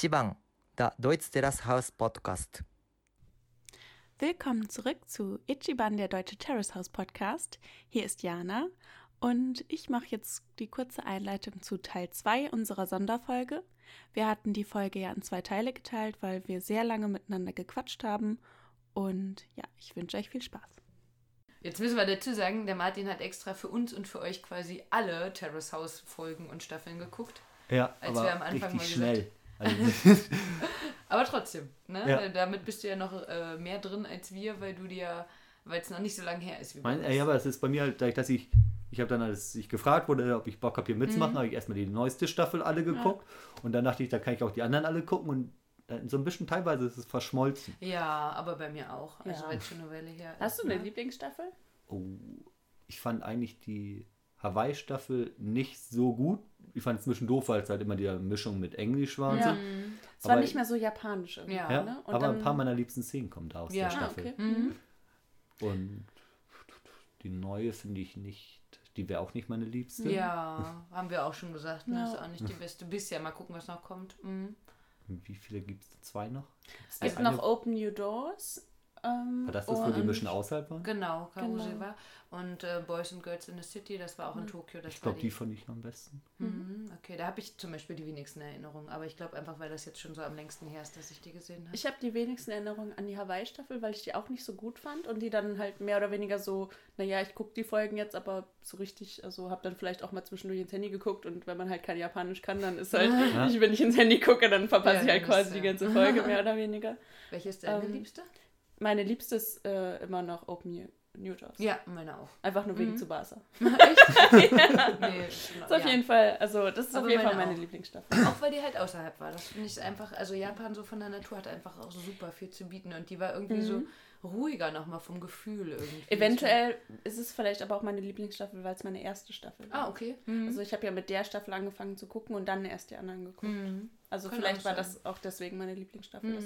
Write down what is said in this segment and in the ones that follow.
Ichiban, der Deutsch Terrace House Podcast. Willkommen zurück zu Ichiban, der Deutsche Terrace House Podcast. Hier ist Jana und ich mache jetzt die kurze Einleitung zu Teil 2 unserer Sonderfolge. Wir hatten die Folge ja in zwei Teile geteilt, weil wir sehr lange miteinander gequatscht haben. Und ja, ich wünsche euch viel Spaß. Jetzt müssen wir dazu sagen, der Martin hat extra für uns und für euch quasi alle Terrace House Folgen und Staffeln geguckt. Ja, Als aber wir am Anfang richtig mal schnell. Also, Aber trotzdem, ne? Ja. Damit bist du ja noch äh, mehr drin als wir, weil du dir, weil es noch nicht so lange her ist wie bei mein, ja, aber es ist bei mir halt, dadurch, dass ich, ich habe dann, als ich gefragt wurde, ob ich Bock habe, hier mitzumachen, Mhm. habe ich erstmal die neueste Staffel alle geguckt und dann dachte ich, da kann ich auch die anderen alle gucken und dann so ein bisschen teilweise ist es verschmolzen. Ja, aber bei mir auch. Also Ja. weil es schon eine Weile her ist. Hast du eine ne? Lieblingsstaffel? Oh, ich fand eigentlich die Hawaii-Staffel nicht so gut. Ich fand es ein bisschen doof, weil es halt immer die Mischung mit Englisch war und Ja. so. Mhm. Es war Aber- nicht mehr so japanisch irgendwie, Ja. Ja, ne? Und aber dann, ein paar meiner liebsten Szenen kommen da aus Ja. der Ah, Staffel. okay. Mhm. Und die neue finde ich nicht, die wäre auch nicht meine liebste. Ja, haben wir auch schon gesagt. Ne? Ja. Ist auch nicht die beste bisher. Mal gucken, was noch kommt. Mhm. Wie viele gibt es? Zwei noch? Es gibt Eine- noch Open New Doors. Ähm, War das das, wo die Mission außerhalb waren? Genau, Karuse Genau. war. Und äh, Boys and Girls in the City, das war auch in Tokio. Das Ich war glaube, die fand ich am besten. Mhm, okay, da habe ich zum Beispiel die wenigsten Erinnerungen. Aber ich glaube einfach, weil das jetzt schon so am längsten her ist, dass ich die gesehen habe. Ich habe die wenigsten Erinnerungen an die Hawaii-Staffel, weil ich die auch nicht so gut fand und die dann halt mehr oder weniger so, naja, ich gucke die Folgen jetzt, aber so richtig, also habe dann vielleicht auch mal zwischendurch ins Handy geguckt und wenn man halt kein Japanisch kann, dann ist halt, Ja. ich, wenn ich ins Handy gucke, dann verpasse Ja, ich halt quasi ist, die ja. ganze Folge mehr oder weniger. Welche ist deine Ähm, liebste? Meine liebste ist äh, immer noch Open New, Doors. Ja, meine auch. Einfach nur wegen Mhm. Tsubasa. Echt? nee, genau, Ist auf ja. jeden Fall, also das ist Aber auf jeden Fall meine meine auch. Lieblingsstaffel. Auch weil die halt außerhalb war. Das finde ich einfach, also Japan so von der Natur hat einfach auch super viel zu bieten. Und die war irgendwie so ruhiger nochmal vom Gefühl irgendwie. Mhm. Eventuell ist es vielleicht aber auch meine Lieblingsstaffel, weil es meine erste Staffel war. Ah, okay. Mhm. Also ich habe ja mit der Staffel angefangen zu gucken und dann erst die anderen geguckt. Mhm. Also Kann vielleicht war das auch deswegen meine Lieblingsstaffel.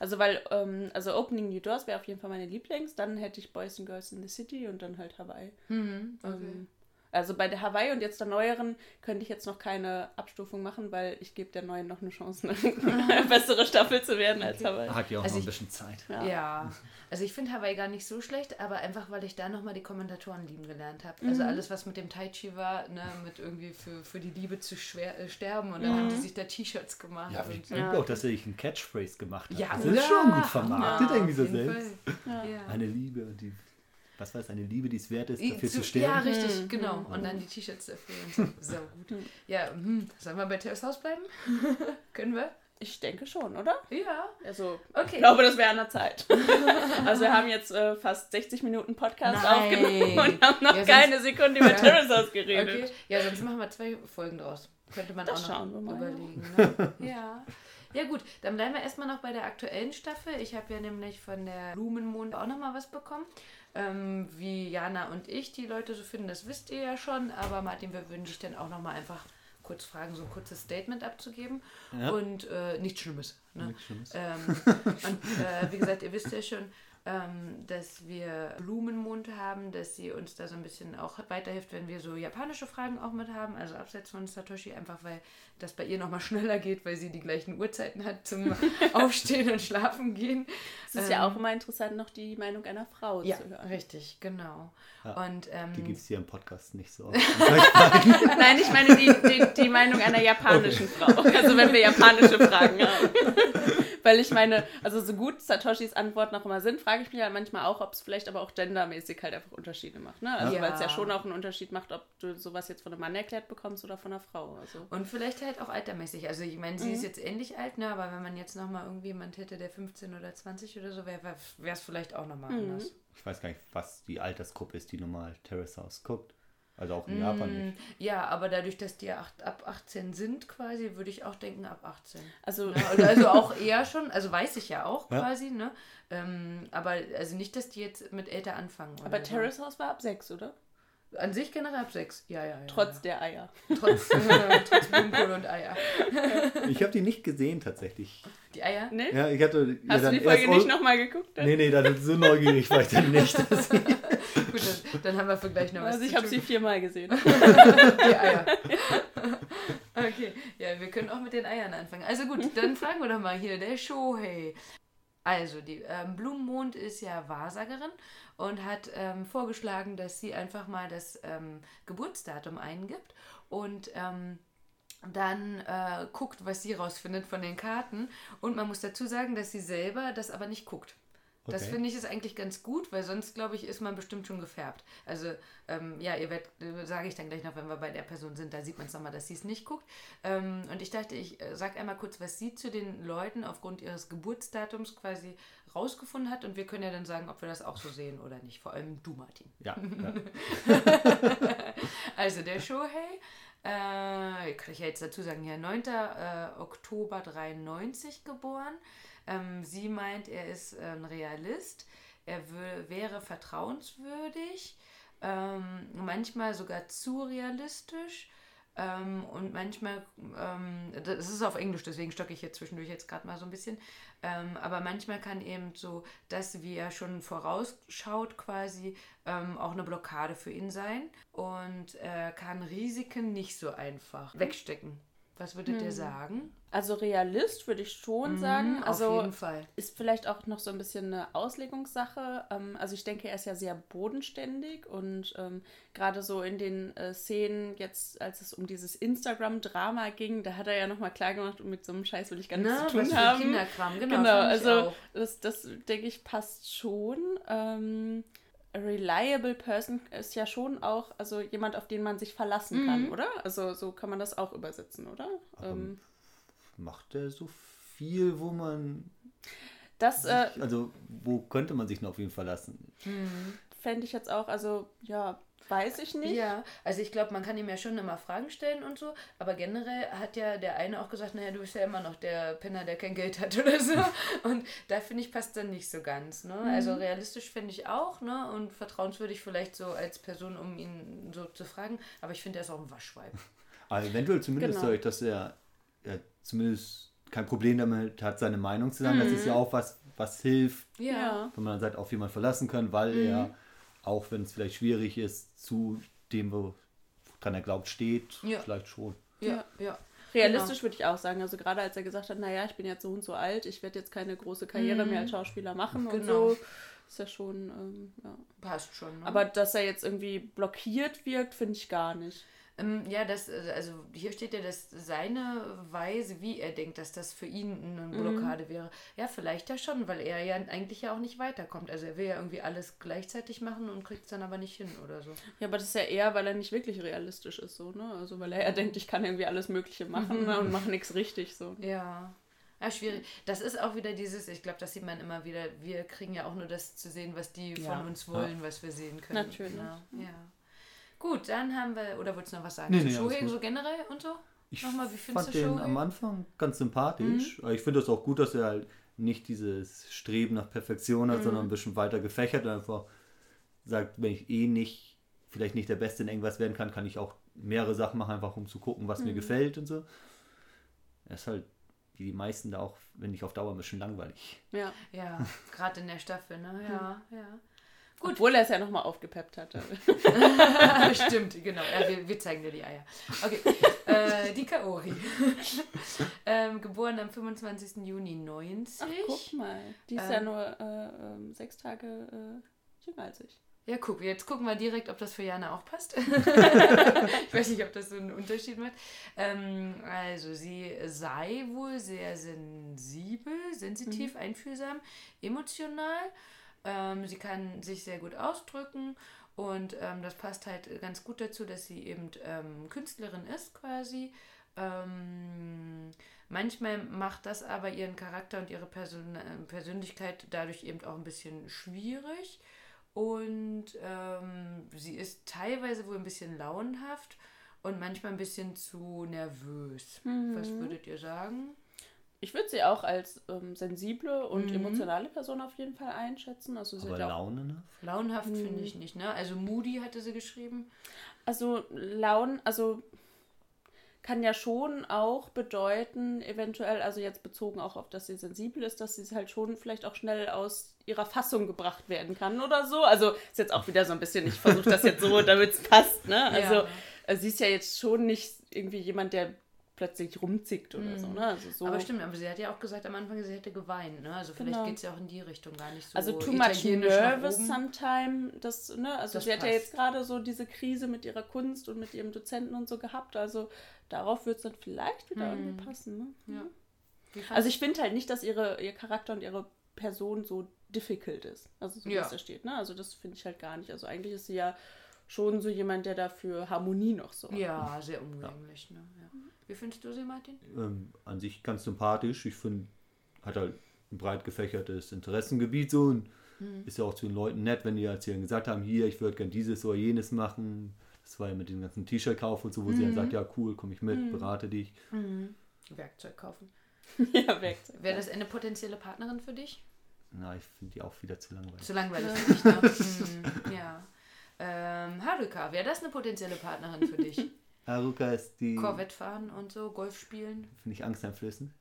Also weil, ähm, also Opening New Doors wäre auf jeden Fall meine Lieblings, dann hätte ich Boys and Girls in the City und dann halt Hawaii. Mhm. Okay. Ähm, also bei der Hawaii und jetzt der neueren könnte ich jetzt noch keine Abstufung machen, weil ich gebe der neuen noch eine Chance, eine bessere Staffel zu werden als. Hawaii. Hat ja auch Also noch ein ich- bisschen Zeit. Ja. Ja, also ich finde Hawaii gar nicht so schlecht, aber einfach, weil ich da nochmal die Kommentatoren lieben gelernt habe. Also alles, was mit dem Tai Chi war, ne, mit irgendwie für, für die Liebe zu schwer, äh, sterben und dann haben die sich da T-Shirts gemacht. Ja, wie und, klingt auch, dass er sich ein Catchphrase gemacht hat. Ja, das ist ja. schon gut vermarktet, Ja, irgendwie so selbst. Ja. Eine Liebe, die, was weiß, eine Liebe, die es wert ist, dafür zu, Ja, sterben. richtig, genau. Und dann die T-Shirts dafür so. Sau gut. Ja, hm, sollen wir bei Terrace House bleiben? Können wir? Ich denke schon, oder? Ja. Also Okay. ich glaube, das wäre an der Zeit. also wir haben jetzt äh, fast 60 Minuten Podcast Nein. aufgenommen und haben noch Ja, keine Sekunde über Ja. Terrace House geredet. Okay. Ja, sonst machen wir zwei Folgen draus. Könnte man Das auch noch schauen wir mal, überlegen. Ne? ja. Ja gut, dann bleiben wir erstmal noch bei der aktuellen Staffel. Ich habe ja nämlich von der Blumenmond auch nochmal was bekommen. Ähm, wie Jana und ich die Leute so finden, das wisst ihr ja schon. Aber Martin, wir würden dich dann auch nochmal einfach kurz fragen, so ein kurzes Statement abzugeben. Ja. Und äh, nichts Schlimmes. Ne? Nichts Schlimmes. Ähm, und äh, wie gesagt, ihr wisst ja schon, ähm, dass wir Blumenmond haben, dass sie uns da so ein bisschen auch weiterhilft, wenn wir so japanische Fragen auch mit haben, also abseits von Satoshi, einfach weil das bei ihr nochmal schneller geht, weil sie die gleichen Uhrzeiten hat zum Aufstehen und Schlafen gehen. Es ist ja auch immer interessant, noch die Meinung einer Frau Ähm, Ja, zu hören. richtig, genau. Ja, und ähm, Die gibt es hier im Podcast nicht so. Nein, ich meine die, die, die Meinung einer japanischen Frau. Also wenn wir japanische Fragen haben. Weil ich meine, also so gut Satoshis Antworten auch immer sind, frage ich mich halt manchmal auch, ob es vielleicht aber auch gendermäßig halt einfach Unterschiede macht. Ne? Also Ja. weil es ja schon auch einen Unterschied macht, ob du sowas jetzt von einem Mann erklärt bekommst oder von einer Frau. Also. Und vielleicht halt auch altermäßig. Also ich meine, sie ist jetzt ähnlich alt, ne? aber wenn man jetzt nochmal irgendwie jemand hätte, der 15 oder 20 oder so wäre, wäre es vielleicht auch nochmal anders. Ich weiß gar nicht, was die Altersgruppe ist, die normal Terrace House guckt. Also auch in Japan nicht. Mm, Ja, aber dadurch, dass die ja acht, ab 18 sind quasi, würde ich auch denken ab 18. Also Ja, oder also auch eher schon, also weiß ich ja auch Ja. quasi, ne? Ähm, aber also nicht, dass die jetzt mit älter anfangen. Oder aber so. Terrace House war ab sechs, oder? An sich generell ab 6. Ja, ja, ja. Trotz der Eier. ja. Trotz, äh, trotz Blumenkohl und Eier. Ich habe die nicht gesehen tatsächlich. Die Eier? Ne? Ja, ich hatte. ja, Hast du dann die Folge nicht nochmal geguckt? dann? Nee, nee, dann so neugierig war ich dann nicht. Dass ich, Gut, dann, dann haben wir für gleich noch was Also ich habe sie viermal gesehen. Die Eier. Okay, ja, wir können auch mit den Eiern anfangen. Also gut, dann fragen wir doch mal hier, der Shohei. Also, die ähm, Blumenmond ist ja Wahrsagerin und hat ähm, vorgeschlagen, dass sie einfach mal das ähm, Geburtsdatum eingibt und ähm, dann äh, guckt, was sie rausfindet von den Karten. Und man muss dazu sagen, dass sie selber das aber nicht guckt. Das Okay. finde ich ist eigentlich ganz gut, weil sonst, glaube ich, ist man bestimmt schon gefärbt. Also, ähm, ja, ihr werdet, äh, sage ich dann gleich noch, wenn wir bei der Person sind, da sieht man es nochmal, dass sie es nicht guckt. Ähm, und ich dachte, ich äh, sage einmal kurz, was sie zu den Leuten aufgrund ihres Geburtsdatums quasi rausgefunden hat. Und wir können ja dann sagen, ob wir das auch so sehen oder nicht. Vor allem du, Martin. Ja, ja. Also der Shohei, äh, kann ich ja jetzt dazu sagen, ja, 9. Äh, Oktober 93 geboren. Ähm, sie meint, er ist äh, ein Realist, er wäre vertrauenswürdig, ähm, manchmal sogar zu realistisch. Ähm, und manchmal, ähm, das ist auf Englisch, deswegen stocke ich jetzt zwischendurch jetzt gerade mal so ein bisschen. Ähm, aber manchmal kann eben so das, wie er schon vorausschaut, quasi ähm, auch eine Blockade für ihn sein und äh, kann Risiken nicht so einfach wegstecken. Was würdet ihr sagen? Also Realist würde ich schon sagen. Mhm, Also auf jeden Fall. ist vielleicht auch noch so ein bisschen eine Auslegungssache. Ähm, also ich denke, er ist ja sehr bodenständig und ähm, gerade so in den äh, Szenen jetzt, als es um dieses Instagram-Drama ging, da hat er ja nochmal klar gemacht, mit so einem Scheiß will ich gar nichts Na, zu tun was für haben. Kinderkram, genau. Genau, also das, das denke ich passt schon. Ähm, a reliable person ist ja schon auch, also jemand, auf den man sich verlassen kann, Mhm. oder? Also so kann man das auch übersetzen, oder? Ähm, Macht er so viel, wo man. das äh, Also, wo könnte man sich noch auf ihn verlassen? fände ich jetzt auch, also ja, weiß ich nicht. Ja, also ich glaube, man kann ihm ja schon immer Fragen stellen und so, aber generell hat ja der eine auch gesagt, naja, du bist ja immer noch der Penner, der kein Geld hat oder so. Und da finde ich, passt dann nicht so ganz. Ne? Also realistisch finde ich auch, ne? Und vertrauenswürdig vielleicht so als Person, um ihn so zu fragen, aber ich finde, er ist auch ein Waschweib. Aber eventuell zumindest Genau. ich, dass er, er zumindest kein Problem damit hat, seine Meinung zu sagen. Das ist ja auch was, was hilft, Ja. wenn man dann sagt, auf jemanden verlassen kann, weil er, auch wenn es vielleicht schwierig ist, zu dem, woran er glaubt, steht, Ja. vielleicht schon. Ja, ja. Realistisch würde ich auch sagen. Also gerade als er gesagt hat, naja, ich bin jetzt so und so alt, ich werde jetzt keine große Karriere mehr als Schauspieler machen und Genau. so, ist ja schon, ähm, ja. Passt schon. Ne? Aber dass er jetzt irgendwie blockiert wirkt, finde ich gar nicht. Ähm, ja, das, äh, also hier steht ja, dass seine Weise, wie er denkt, dass das für ihn eine Blockade wäre. Ja, vielleicht ja schon, weil er ja eigentlich ja auch nicht weiterkommt. Also er will ja irgendwie alles gleichzeitig machen und kriegt es dann aber nicht hin oder so. Ja, aber das ist ja eher, weil er nicht wirklich realistisch ist, so, ne? Also weil er ja denkt, ich kann irgendwie alles Mögliche machen ne? und mache nichts richtig, so. Ja. Ja, schwierig. Das ist auch wieder dieses, ich glaube, das sieht man immer wieder, wir kriegen ja auch nur das zu sehen, was die Ja. von uns wollen, was wir sehen können. Natürlich. Ja. ja. Gut, dann haben wir, oder wolltest du noch was sagen? Nee, nee, Shohei so generell und so? Ich Nochmal, wie findest fand du den Shohei? am Anfang ganz sympathisch. Mhm. Ich finde das auch gut, dass er halt nicht dieses Streben nach Perfektion Mhm. hat, sondern ein bisschen weiter gefächert und einfach sagt, wenn ich eh nicht, vielleicht nicht der Beste in irgendwas werden kann, kann ich auch mehrere Sachen machen, einfach um zu gucken, was Mhm. mir gefällt und so. Er ist halt, wie die meisten da auch, wenn nicht auf Dauer, ein bisschen langweilig. Ja. Ja, gerade in der Staffel, ne? Ja, ja. Gut. Obwohl er es ja nochmal aufgepeppt hatte. Stimmt, genau. Ja, wir, wir zeigen dir die Eier. Okay. äh, die Kaori. ähm, geboren am 25. Juni 90. Ach, guck mal. Die ist Ähm. ja nur äh, ähm, sechs Tage äh, jünger als ich. Ja, guck, jetzt gucken wir direkt, ob das für Jana auch passt. ich weiß nicht, ob das so einen Unterschied macht. Ähm, also, sie sei wohl sehr sensibel, sensitiv, einfühlsam, emotional. Ähm, sie kann sich sehr gut ausdrücken und ähm, das passt halt ganz gut dazu, dass sie eben ähm, Künstlerin ist quasi. Ähm, manchmal macht das aber ihren Charakter und ihre Persön äh, Persönlichkeit dadurch eben auch ein bisschen schwierig. Und ähm, sie ist teilweise wohl ein bisschen launenhaft und manchmal ein bisschen zu nervös. Was würdet ihr sagen? Ich würde sie auch als ähm, sensible und Mhm. emotionale Person auf jeden Fall einschätzen. Also, sie Aber hat ja auch, Laune, ne? Launenhaft finde ich nicht, ne? Also Moody hatte sie geschrieben. also Laun, also kann ja schon auch bedeuten, eventuell, also jetzt bezogen auch auf, dass sie sensibel ist, dass sie halt schon vielleicht auch schnell aus ihrer Fassung gebracht werden kann oder so. Also ist jetzt auch wieder so ein bisschen, ich versuche das jetzt so, damit es passt, ne? Also Ja. äh, sie ist ja jetzt schon nicht irgendwie jemand, der plötzlich rumzickt oder so, ne? Also so. Aber stimmt, aber sie hat ja auch gesagt am Anfang, sie hätte geweint, ne? Also vielleicht Genau. geht es ja auch in die Richtung gar nicht so. Also too much nervous sometime, das, ne, also Das sie hat ja passt. jetzt gerade so diese Krise mit ihrer Kunst und mit ihrem Dozenten und so gehabt, also darauf wird es dann vielleicht wieder irgendwie passen, ne? Ja. Fandst Also ich finde halt nicht, dass ihre, ihr Charakter und ihre Person so difficult ist, also so wie Ja. es da steht, ne, also das finde ich halt gar nicht, also eigentlich ist sie ja schon so jemand, der dafür Harmonie noch sorgt. Ja, sehr umgänglich, ne? Ja. Wie findest du sie, Martin? ähm, an sich ganz sympathisch. Ich finde, hat halt ein breit gefächertes Interessengebiet so und ist ja auch zu den Leuten nett, wenn die jetzt hier gesagt haben, hier, ich würde gern dieses oder jenes machen. Das war ja mit dem ganzen T-Shirt-Kauf und so, wo sie dann sagt, ja cool, komme ich mit, berate dich. Werkzeug kaufen. ja, Werkzeug. Wäre das eine potenzielle Partnerin für dich? Na, ich finde die auch wieder zu langweilig. Zu langweilig für dich, ne? Hm, ja. Ähm, Haruka, wäre das eine potenzielle Partnerin für dich? Haruka ist die, Corvette fahren und so, Golf spielen? finde ich, angsteinflößend.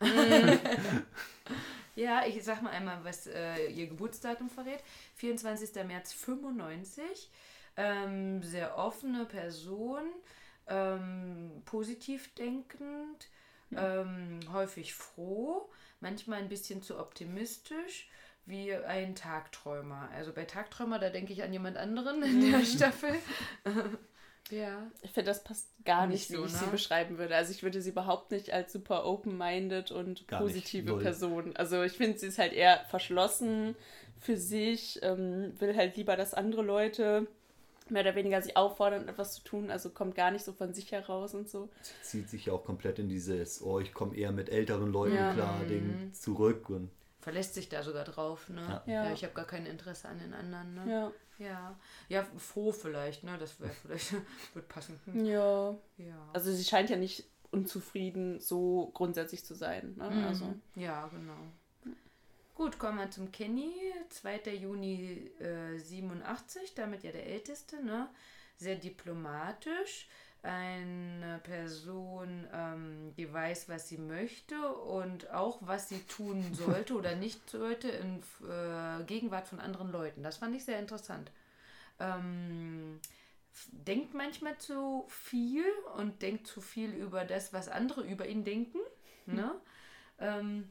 Ja, ich sag mal einmal, was äh, ihr Geburtsdatum verrät. 24. März 95. Ähm, sehr offene Person, ähm, positiv denkend, ähm, häufig froh, manchmal ein bisschen zu optimistisch, wie ein Tagträumer. Also bei Tagträumer, da denke ich an jemand anderen in der Staffel. ja. Ich finde, das passt gar nicht, Nicht wie so, ich ne? sie beschreiben würde. Also ich würde sie überhaupt nicht als super open-minded und Gar positive. Person. Also ich finde, sie ist halt eher verschlossen für sich, ähm, will halt lieber, dass andere Leute mehr oder weniger sie auffordern, etwas zu tun. Also kommt gar nicht so von sich heraus und so. Zieht sich ja auch komplett in dieses, oh, ich komme eher mit älteren Leuten Ja. klar, Ding zurück und Verlässt sich da sogar drauf, ne? Ja. Ja, Ja. ich habe gar kein Interesse an den anderen, ne? Ja. Ja, ja, froh vielleicht, ne? Das wäre vielleicht, wird passen. Hm. Ja. Ja. Also sie scheint ja nicht unzufrieden so grundsätzlich zu sein. Ne? Mhm. Also. Ja, genau. Gut, kommen wir zum Kenny. 2. Juni äh, 87, damit ja der Älteste, ne? Sehr diplomatisch. Eine Person, ähm, die weiß, was sie möchte und auch, was sie tun sollte oder nicht sollte in äh, Gegenwart von anderen Leuten. Das fand ich sehr interessant. Ähm, denkt manchmal zu viel und denkt zu viel über das, was andere über ihn denken. Ne? Ähm,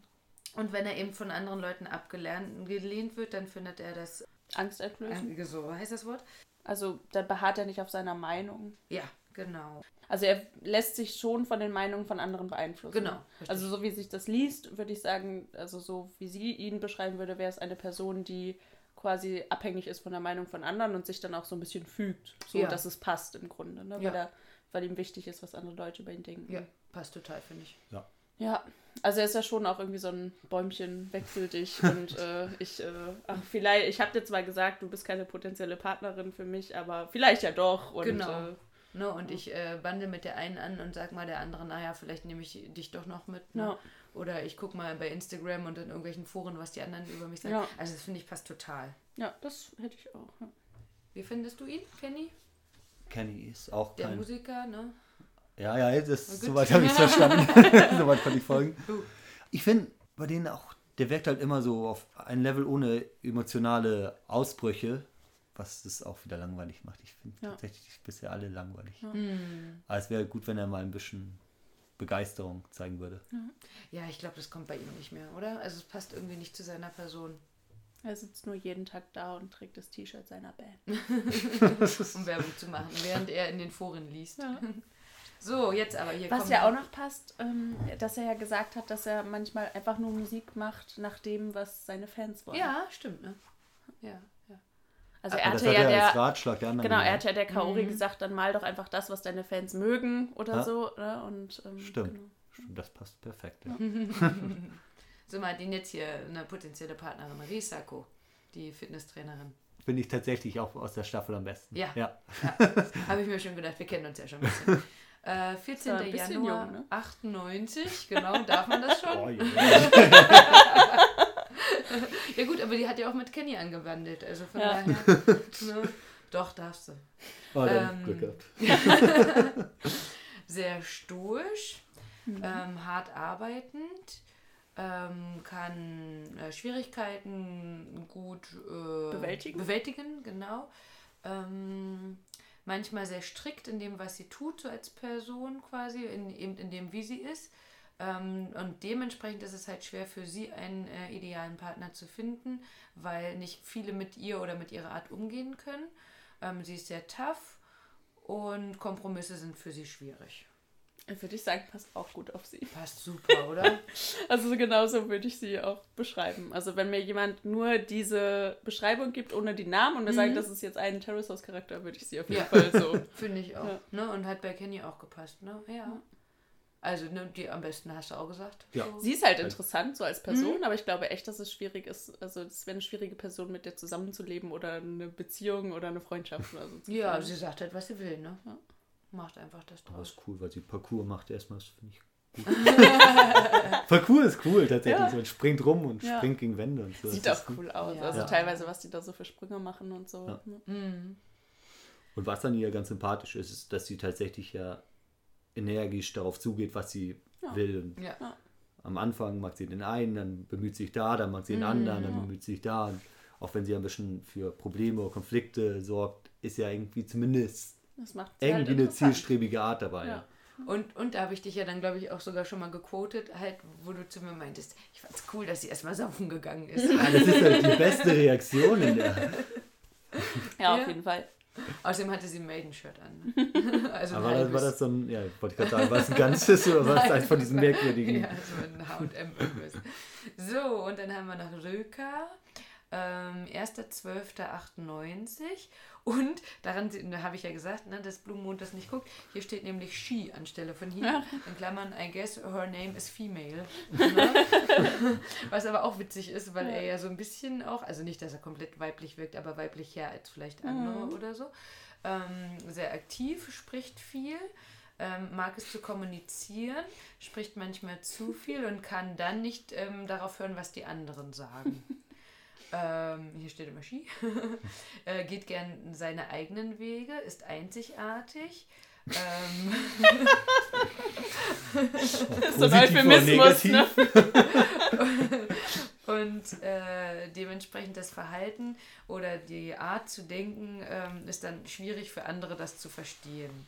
und wenn er eben von anderen Leuten abgelehnt gelehnt wird, dann findet er das, Angst einflößen. äh, so heißt das Wort? Also dann beharrt er nicht auf seiner Meinung. Ja, genau. Also er lässt sich schon von den Meinungen von anderen beeinflussen. Genau, richtig. Also so wie sich das liest, würde ich sagen, also so wie sie ihn beschreiben würde, wäre es eine Person, die quasi abhängig ist von der Meinung von anderen und sich dann auch so ein bisschen fügt, so Ja. dass es passt im Grunde, ne? weil, Ja. er, weil ihm wichtig ist, was andere Leute über ihn denken. Ja, passt total, finde ich. Ja, also er ist ja schon auch irgendwie so ein Bäumchen, wechsel dich und äh, ich, äh, ach, vielleicht, ich habe dir zwar gesagt, du bist keine potenzielle Partnerin für mich, aber vielleicht ja doch. Und, Genau. Äh, Ne, und ich äh, bande mit der einen an und sag mal der anderen, naja, vielleicht nehme ich dich doch noch mit. Ne? Ja. Oder ich gucke mal bei Instagram und in irgendwelchen Foren, was die anderen über mich sagen. Ja. Also das finde ich passt total. ja, das hätte ich auch. Ja. Wie findest du ihn, Kenny? Kenny ist auch Der kein. Musiker, ne? Ja, ja, das, soweit habe ich es verstanden. soweit konnte ich folgen. Ich finde, bei denen auch, der wirkt halt immer so auf ein Level ohne emotionale Ausbrüche, was das auch wieder langweilig macht. Ich finde Ja. tatsächlich bisher alle langweilig. Hm. Aber es wäre gut, wenn er mal ein bisschen Begeisterung zeigen würde. Ja, ich glaube, das kommt bei ihm nicht mehr, oder? Also es passt irgendwie nicht zu seiner Person. Er sitzt nur jeden Tag da und trägt das T-Shirt seiner Band. um Werbung zu machen, während er in den Foren liest. Ja. So, jetzt aber hier Was ja auch noch passt, ähm, dass er ja gesagt hat, dass er manchmal einfach nur Musik macht nach dem, was seine Fans wollen. Ja, stimmt, ne? Ja, ja. Also Aber er das hatte hat ja er der, Ratschlag der anderen genau, er hat ja der Kaori Mhm. gesagt, dann mal doch einfach das, was deine Fans mögen oder Ja. so. Ne? Und, ähm, Stimmt. Genau. Stimmt, das passt perfekt. Ja. So, Martin, jetzt hier eine potenzielle Partnerin, Risako, die Fitnesstrainerin. Finde ich tatsächlich auch aus der Staffel am besten. Ja. ja. Habe ich mir schon gedacht, wir kennen uns ja schon ein bisschen. Äh, 14. Ja, ein bisschen Januar jung, ne? 98, genau, darf man das schon? Oh, ja. Gut, aber die hat ja auch mit Kenny angewandelt, also von Ja. daher. Ne? Doch, darfst du. Oh, dann Ähm, Glück gehabt. sehr stoisch, ähm, hart arbeitend, ähm, kann äh, Schwierigkeiten gut äh, Bewältigen. bewältigen, genau. Ähm, manchmal sehr strikt in dem, was sie tut, so als Person quasi, in, eben in dem, wie sie ist. Ähm, und dementsprechend ist es halt schwer für sie, einen äh, idealen Partner zu finden, weil nicht viele mit ihr oder mit ihrer Art umgehen können. Ähm, sie ist sehr tough und Kompromisse sind für sie schwierig. Würde ich sagen, passt auch gut auf sie. Passt super, oder? Also genauso würde ich sie auch beschreiben. Also wenn mir jemand nur diese Beschreibung gibt, ohne die Namen und mir sagt, das ist jetzt ein Terrace House Charakter, würde ich sie auf jeden Ja. Fall so. Finde ich auch. Ja. Ne? Und hat bei Kenny auch gepasst, ne? Ja. Also, ne, die am besten hast du auch gesagt. Ja. Sie ist halt interessant, so als Person, aber ich glaube echt, dass es schwierig ist. Also es wäre eine schwierige Person, mit der zusammenzuleben oder eine Beziehung oder eine Freundschaft oder so. Ja, sie sagt halt, was sie will, ne? Ja. Macht einfach das Aber draus. ist cool, weil sie Parcours macht erstmal, das finde ich gut. Parcours ist cool tatsächlich. Ja. Man springt rum und Ja. springt gegen Wände und so. Sieht Das auch cool aus. Ja. Also Ja. teilweise, was die da so für Sprünge machen und so. Ja. ne? Mhm. Und was an ihr ganz sympathisch ist, ist, dass sie tatsächlich ja energisch darauf zugeht, was sie Ja. will. Und Ja. Am Anfang mag sie den einen, dann bemüht sie sich da, dann mag sie den anderen, dann bemüht sie sich da. Und auch wenn sie ein bisschen für Probleme oder Konflikte sorgt, ist ja irgendwie zumindest sie halt irgendwie eine zielstrebige Art dabei. Ja. Und, und da habe ich dich ja dann, glaube ich, auch sogar schon mal gequotet, halt, wo du zu mir meintest, ich fand's cool, dass sie erstmal saufen gegangen ist. Ja, das ist halt die beste Reaktion in der. Ja, auf Ja. jeden Fall. Außerdem hatte sie ein Maiden-Shirt an. Ne? Also Aber war das, war halbes. das so ein, ja, wollte ich gerade sagen, war es ein ganzes oder war es eins von diesen merkwürdigen? Ja, so ein H&M irgendwas. So, und dann haben wir noch Röka. Ähm, 1.12.98 und daran habe ich ja gesagt, ne, dass Blumenmond das nicht guckt. Hier steht nämlich she anstelle von hier. In Klammern, I guess her name is female. Ne? Was aber auch witzig ist, weil er ja so ein bisschen auch, also nicht, dass er komplett weiblich wirkt, aber weiblicher als vielleicht andere oder so. Ähm, sehr aktiv, spricht viel ähm, mag es zu kommunizieren, spricht manchmal zu viel und kann dann nicht ähm, darauf hören, was die anderen sagen. ähm, hier steht immer Ski. äh, geht gern seine eigenen Wege, ist einzigartig. Ähm, Das ist so ein Euphemismus, ne? und äh, dementsprechend das Verhalten oder die Art zu denken ähm, ist dann schwierig für andere, das zu verstehen.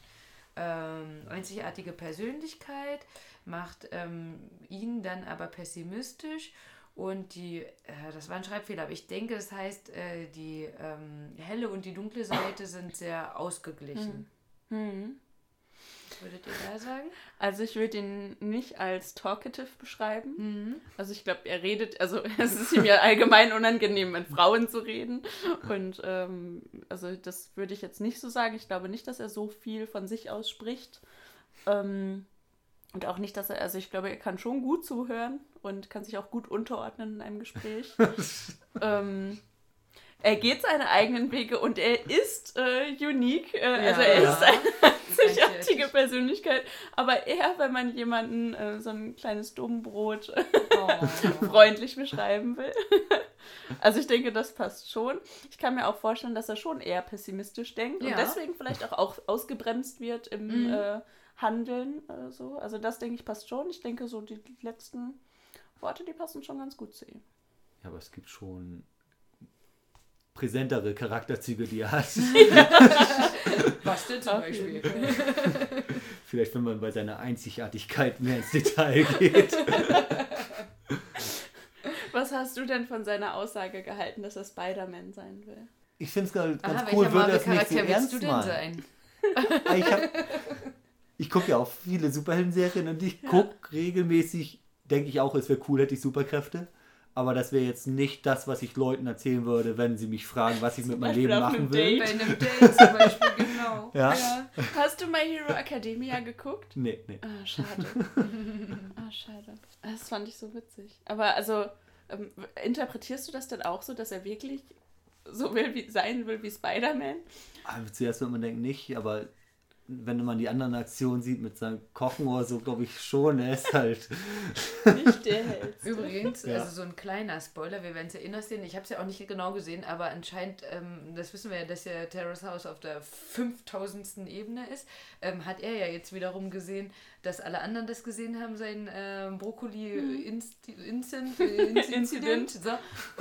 Ähm, einzigartige Persönlichkeit macht ähm, ihn dann aber pessimistisch und die, äh, das war ein Schreibfehler, aber ich denke, das heißt, äh, die ähm, helle und die dunkle Seite sind sehr ausgeglichen. Mhm. Würdet ihr da sagen? Also ich würde ihn nicht als talkative beschreiben. Mhm. Also ich glaube, er redet, also es ist ihm ja allgemein unangenehm, mit Frauen zu reden. Und ähm, also das würde ich jetzt nicht so sagen. Ich glaube nicht, dass er so viel von sich aus spricht. Ähm, und auch nicht, dass er, also ich glaube, er kann schon gut zuhören und kann sich auch gut unterordnen in einem Gespräch. ähm, er geht seine eigenen Wege und er ist äh, unique. Äh, also er Ja. ist eine einzigartige Einzigartig. Persönlichkeit. Aber eher, wenn man jemanden äh, so ein kleines Dummbrot Oh. freundlich beschreiben will. Also ich denke, das passt schon. Ich kann mir auch vorstellen, dass er schon eher pessimistisch denkt Ja. und deswegen vielleicht auch, auch ausgebremst wird im Mhm. Handeln. Äh, so. Also das denke ich passt schon. Ich denke, so die letzten Worte, die passen schon ganz gut zu ihm. Ja, aber es gibt schon präsentere Charakterzüge, die er hat. Was denn zum Beispiel? Vielleicht, wenn man bei seiner Einzigartigkeit mehr ins Detail geht. Was hast du denn von seiner Aussage gehalten, dass er Spider-Man sein will? Ich finde es ganz Aha, cool, welcher würde das nicht so ernst du denn meinen. sein? Ich, hab- ich gucke ja auch viele Superhelden-Serien und ich gucke regelmäßig, denke ich auch, es wäre cool, hätte ich Superkräfte. Aber das wäre jetzt nicht das, was ich Leuten erzählen würde, wenn sie mich fragen, was ich mit meinem Leben machen will. Bei einem Date zum Beispiel, genau. Ja. Hast du My Hero Academia geguckt? Nee, nee. Ah, schade. ah, schade. Das fand ich so witzig. Aber also, ähm, interpretierst du das denn auch so, dass er wirklich so will, wie, sein will wie Spider-Man? Aber zuerst wird man denken, nicht, aber wenn man die anderen Aktionen sieht mit seinem Kochen oder so, glaube ich schon. Er ist halt. Nicht der hellste. Übrigens, Ja. also so ein kleiner Spoiler, wir werden es ja innerst sehen. Ich habe es ja auch nicht genau gesehen, aber anscheinend, ähm, das wissen wir ja, dass ja Terrace House auf der 5000. Ebene ist, ähm, hat er ja jetzt wiederum gesehen, dass alle anderen das gesehen haben, sein ähm, Brokkoli-Incident. Incident. So.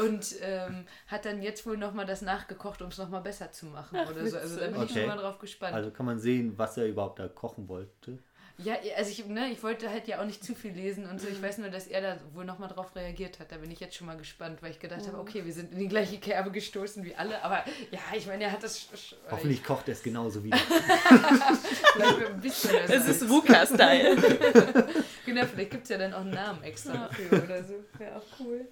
Und ähm, hat dann jetzt wohl nochmal das nachgekocht, um es nochmal besser zu machen oder so. Also da bin ich Okay. schon mal drauf gespannt. Also kann man sehen, was er überhaupt da kochen wollte. Ja, also ich, ne, ich wollte halt ja auch nicht zu viel lesen und so. Ich weiß nur, dass er da wohl nochmal drauf reagiert hat. Da bin ich jetzt schon mal gespannt, weil ich gedacht habe, okay, wir sind in die gleiche Kerbe gestoßen wie alle. Aber ja, ich meine, er hat das Hoffentlich kocht er es genauso wie. Es ist Ruka-Style. genau, vielleicht gibt es ja dann auch einen Namen extra dafür oder so. Wäre auch cool.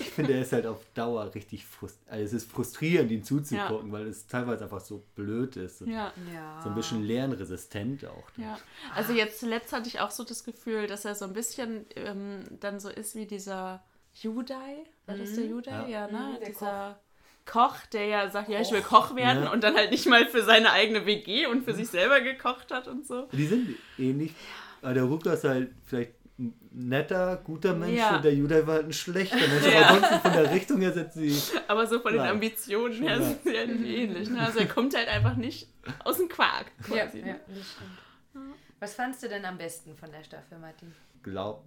Ich finde, er ist halt auf Dauer richtig frustrierend. Also es ist frustrierend, ihm zuzugucken, weil es teilweise einfach so blöd ist. Und Ja. Ja. So ein bisschen lernresistent auch. Ja, also jetzt zuletzt hatte ich auch so das Gefühl, dass er so ein bisschen ähm, dann so ist wie dieser Judai. War das der Judai? Ja. Ja, ne? Mhm, der dieser Koch. der ja sagt, ja, ich will Koch werden Ja. und dann halt nicht mal für seine eigene WG und für sich selber gekocht hat und so. Die sind ähnlich. Aber der Ruka ist halt vielleicht ein netter, guter Mensch Ja. und der Judah war halt ein schlechter Mensch. Ja. Aber ansonsten von der Richtung her sind sie. Aber so von den Ja. Ambitionen her Ja. sind sie halt ähnlich. Ne? Also er kommt halt einfach nicht aus dem Quark. Ja, Quasi, ja, ne? das stimmt. Was fandst du denn am besten von der Staffel, Martin? Glaub.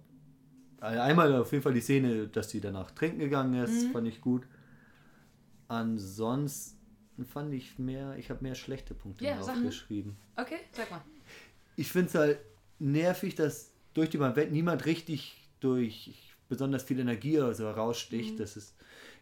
Also Einmal auf jeden Fall die Szene, dass sie danach trinken gegangen ist, Mhm. fand ich gut. Ansonsten fand ich mehr, ich habe mehr schlechte Punkte Ja, aufgeschrieben. Okay, sag mal. Ich finde es halt nervig, dass durch die Welt niemand richtig durch besonders viel Energie oder so Mhm. heraussticht. Das ist,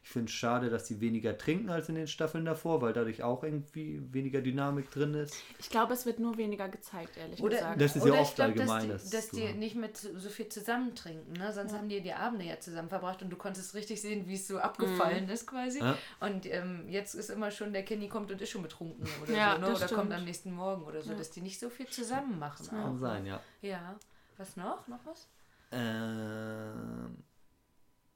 ich finde es schade, dass sie weniger trinken als in den Staffeln davor, weil dadurch auch irgendwie weniger Dynamik drin ist. Ich glaube, es wird nur weniger gezeigt, ehrlich Oder, gesagt. Das ist ja oder oft ich glaub, allgemein, Dass das die, dass die haben. nicht mit so viel zusammen trinken. Ne? Sonst haben die die Abende ja zusammen verbracht und du konntest richtig sehen, wie es so abgefallen ist quasi. Ja. Und ähm, jetzt ist immer schon, der Kenny kommt und ist schon betrunken oder Ja, so. Ne? das Oder kommt stimmt. am nächsten Morgen oder so, dass die nicht so viel zusammen machen. Kann auch, sein, ne? ja. Ja. Was noch? Noch was? Ähm,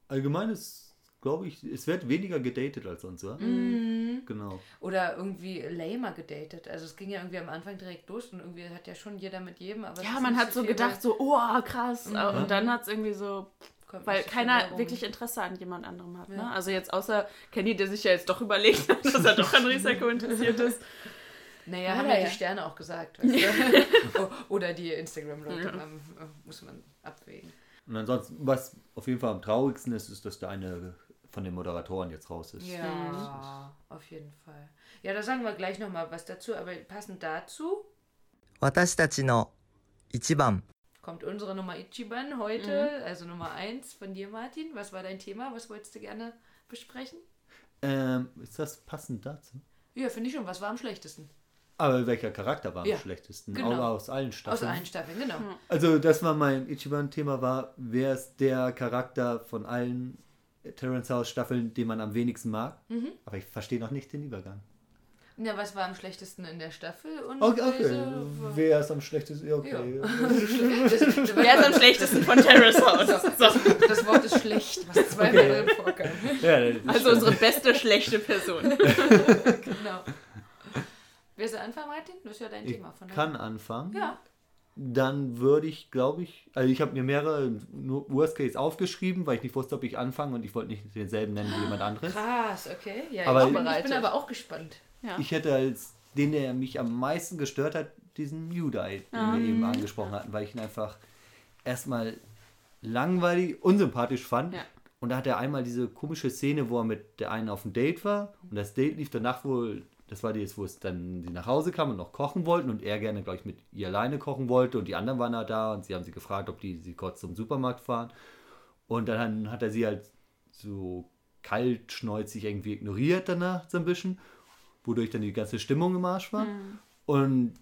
allgemein ist, glaube ich, es wird weniger gedatet als sonst, oder? Mhm. Genau. Oder irgendwie lamer gedatet. Also es ging ja irgendwie am Anfang direkt los und irgendwie hat ja schon jeder mit jedem. Aber ja, man hat so viel, gedacht, so, oh, krass. Mhm. Und dann hat es irgendwie so, kommt weil keiner wirklich Interesse an jemand anderem hat. Ja. Ne? Also jetzt außer Kenny, der sich ja jetzt doch überlegt hat, dass er doch an Risiko interessiert ist. Naja, Ja, haben ja ja. die Sterne auch gesagt. Weißt du? Oder die Instagram-Leute. Ja. ähm, äh, Muss man abwägen. Und ansonsten, was auf jeden Fall am traurigsten ist, ist, dass der eine von den Moderatoren jetzt raus ist. Ja, auf jeden Fall. Ja, da sagen wir gleich nochmal was dazu, aber passend dazu 私たちの一番 kommt unsere Nummer Ichiban heute, also Nummer 1 von dir, Martin. Was war dein Thema? Was wolltest du gerne besprechen? Ähm, ist das passend dazu? Ja, finde ich schon. Was war am schlechtesten? Aber welcher Charakter war am Ja, schlechtesten? genau. Auch aus allen Aus Staffeln. allen Staffeln, genau. Also, das war mein Ichiban-Thema, war, wer ist der Charakter von allen Terrence House Staffeln, den man am wenigsten mag? Mhm. Aber ich verstehe noch nicht den Übergang. Ja, was war am schlechtesten in der Staffel? Und Okay, okay. wer ist am schlechtesten? Ja, okay. Das, das, Wer ist am schlechtesten von Terrace House? So. das Wort ist schlecht, was zweimal Okay. vorkam. Ja, Also unsere beste schlechte Person. Genau. Willst du anfangen, Martin? Das ist ja dein ich Thema. Von kann anfangen. Ja. Dann würde ich, glaube ich, also ich habe mir mehrere Worst Case aufgeschrieben, weil ich nicht wusste, ob ich anfange und ich wollte nicht denselben nennen wie jemand anderes. Krass, okay. Ja, Aber- ich, bin, ich bin aber auch gespannt. Ja. Ich hätte als den, der mich am meisten gestört hat, diesen Judai, den Ah. wir eben angesprochen hatten, weil ich ihn einfach erstmal langweilig, unsympathisch fand. Ja. Und da hat er einmal diese komische Szene, wo er mit der einen auf ein Date war. Und das Date lief danach wohl, das war die jetzt, wo es dann sie nach Hause kam und noch kochen wollten und er gerne, glaube ich, mit ihr alleine kochen wollte und die anderen waren da da und sie haben sie gefragt, ob die sie kurz zum Supermarkt fahren. Und dann hat er sie halt so kaltschnäuzig irgendwie ignoriert danach so ein bisschen, wodurch dann die ganze Stimmung im Arsch war. Und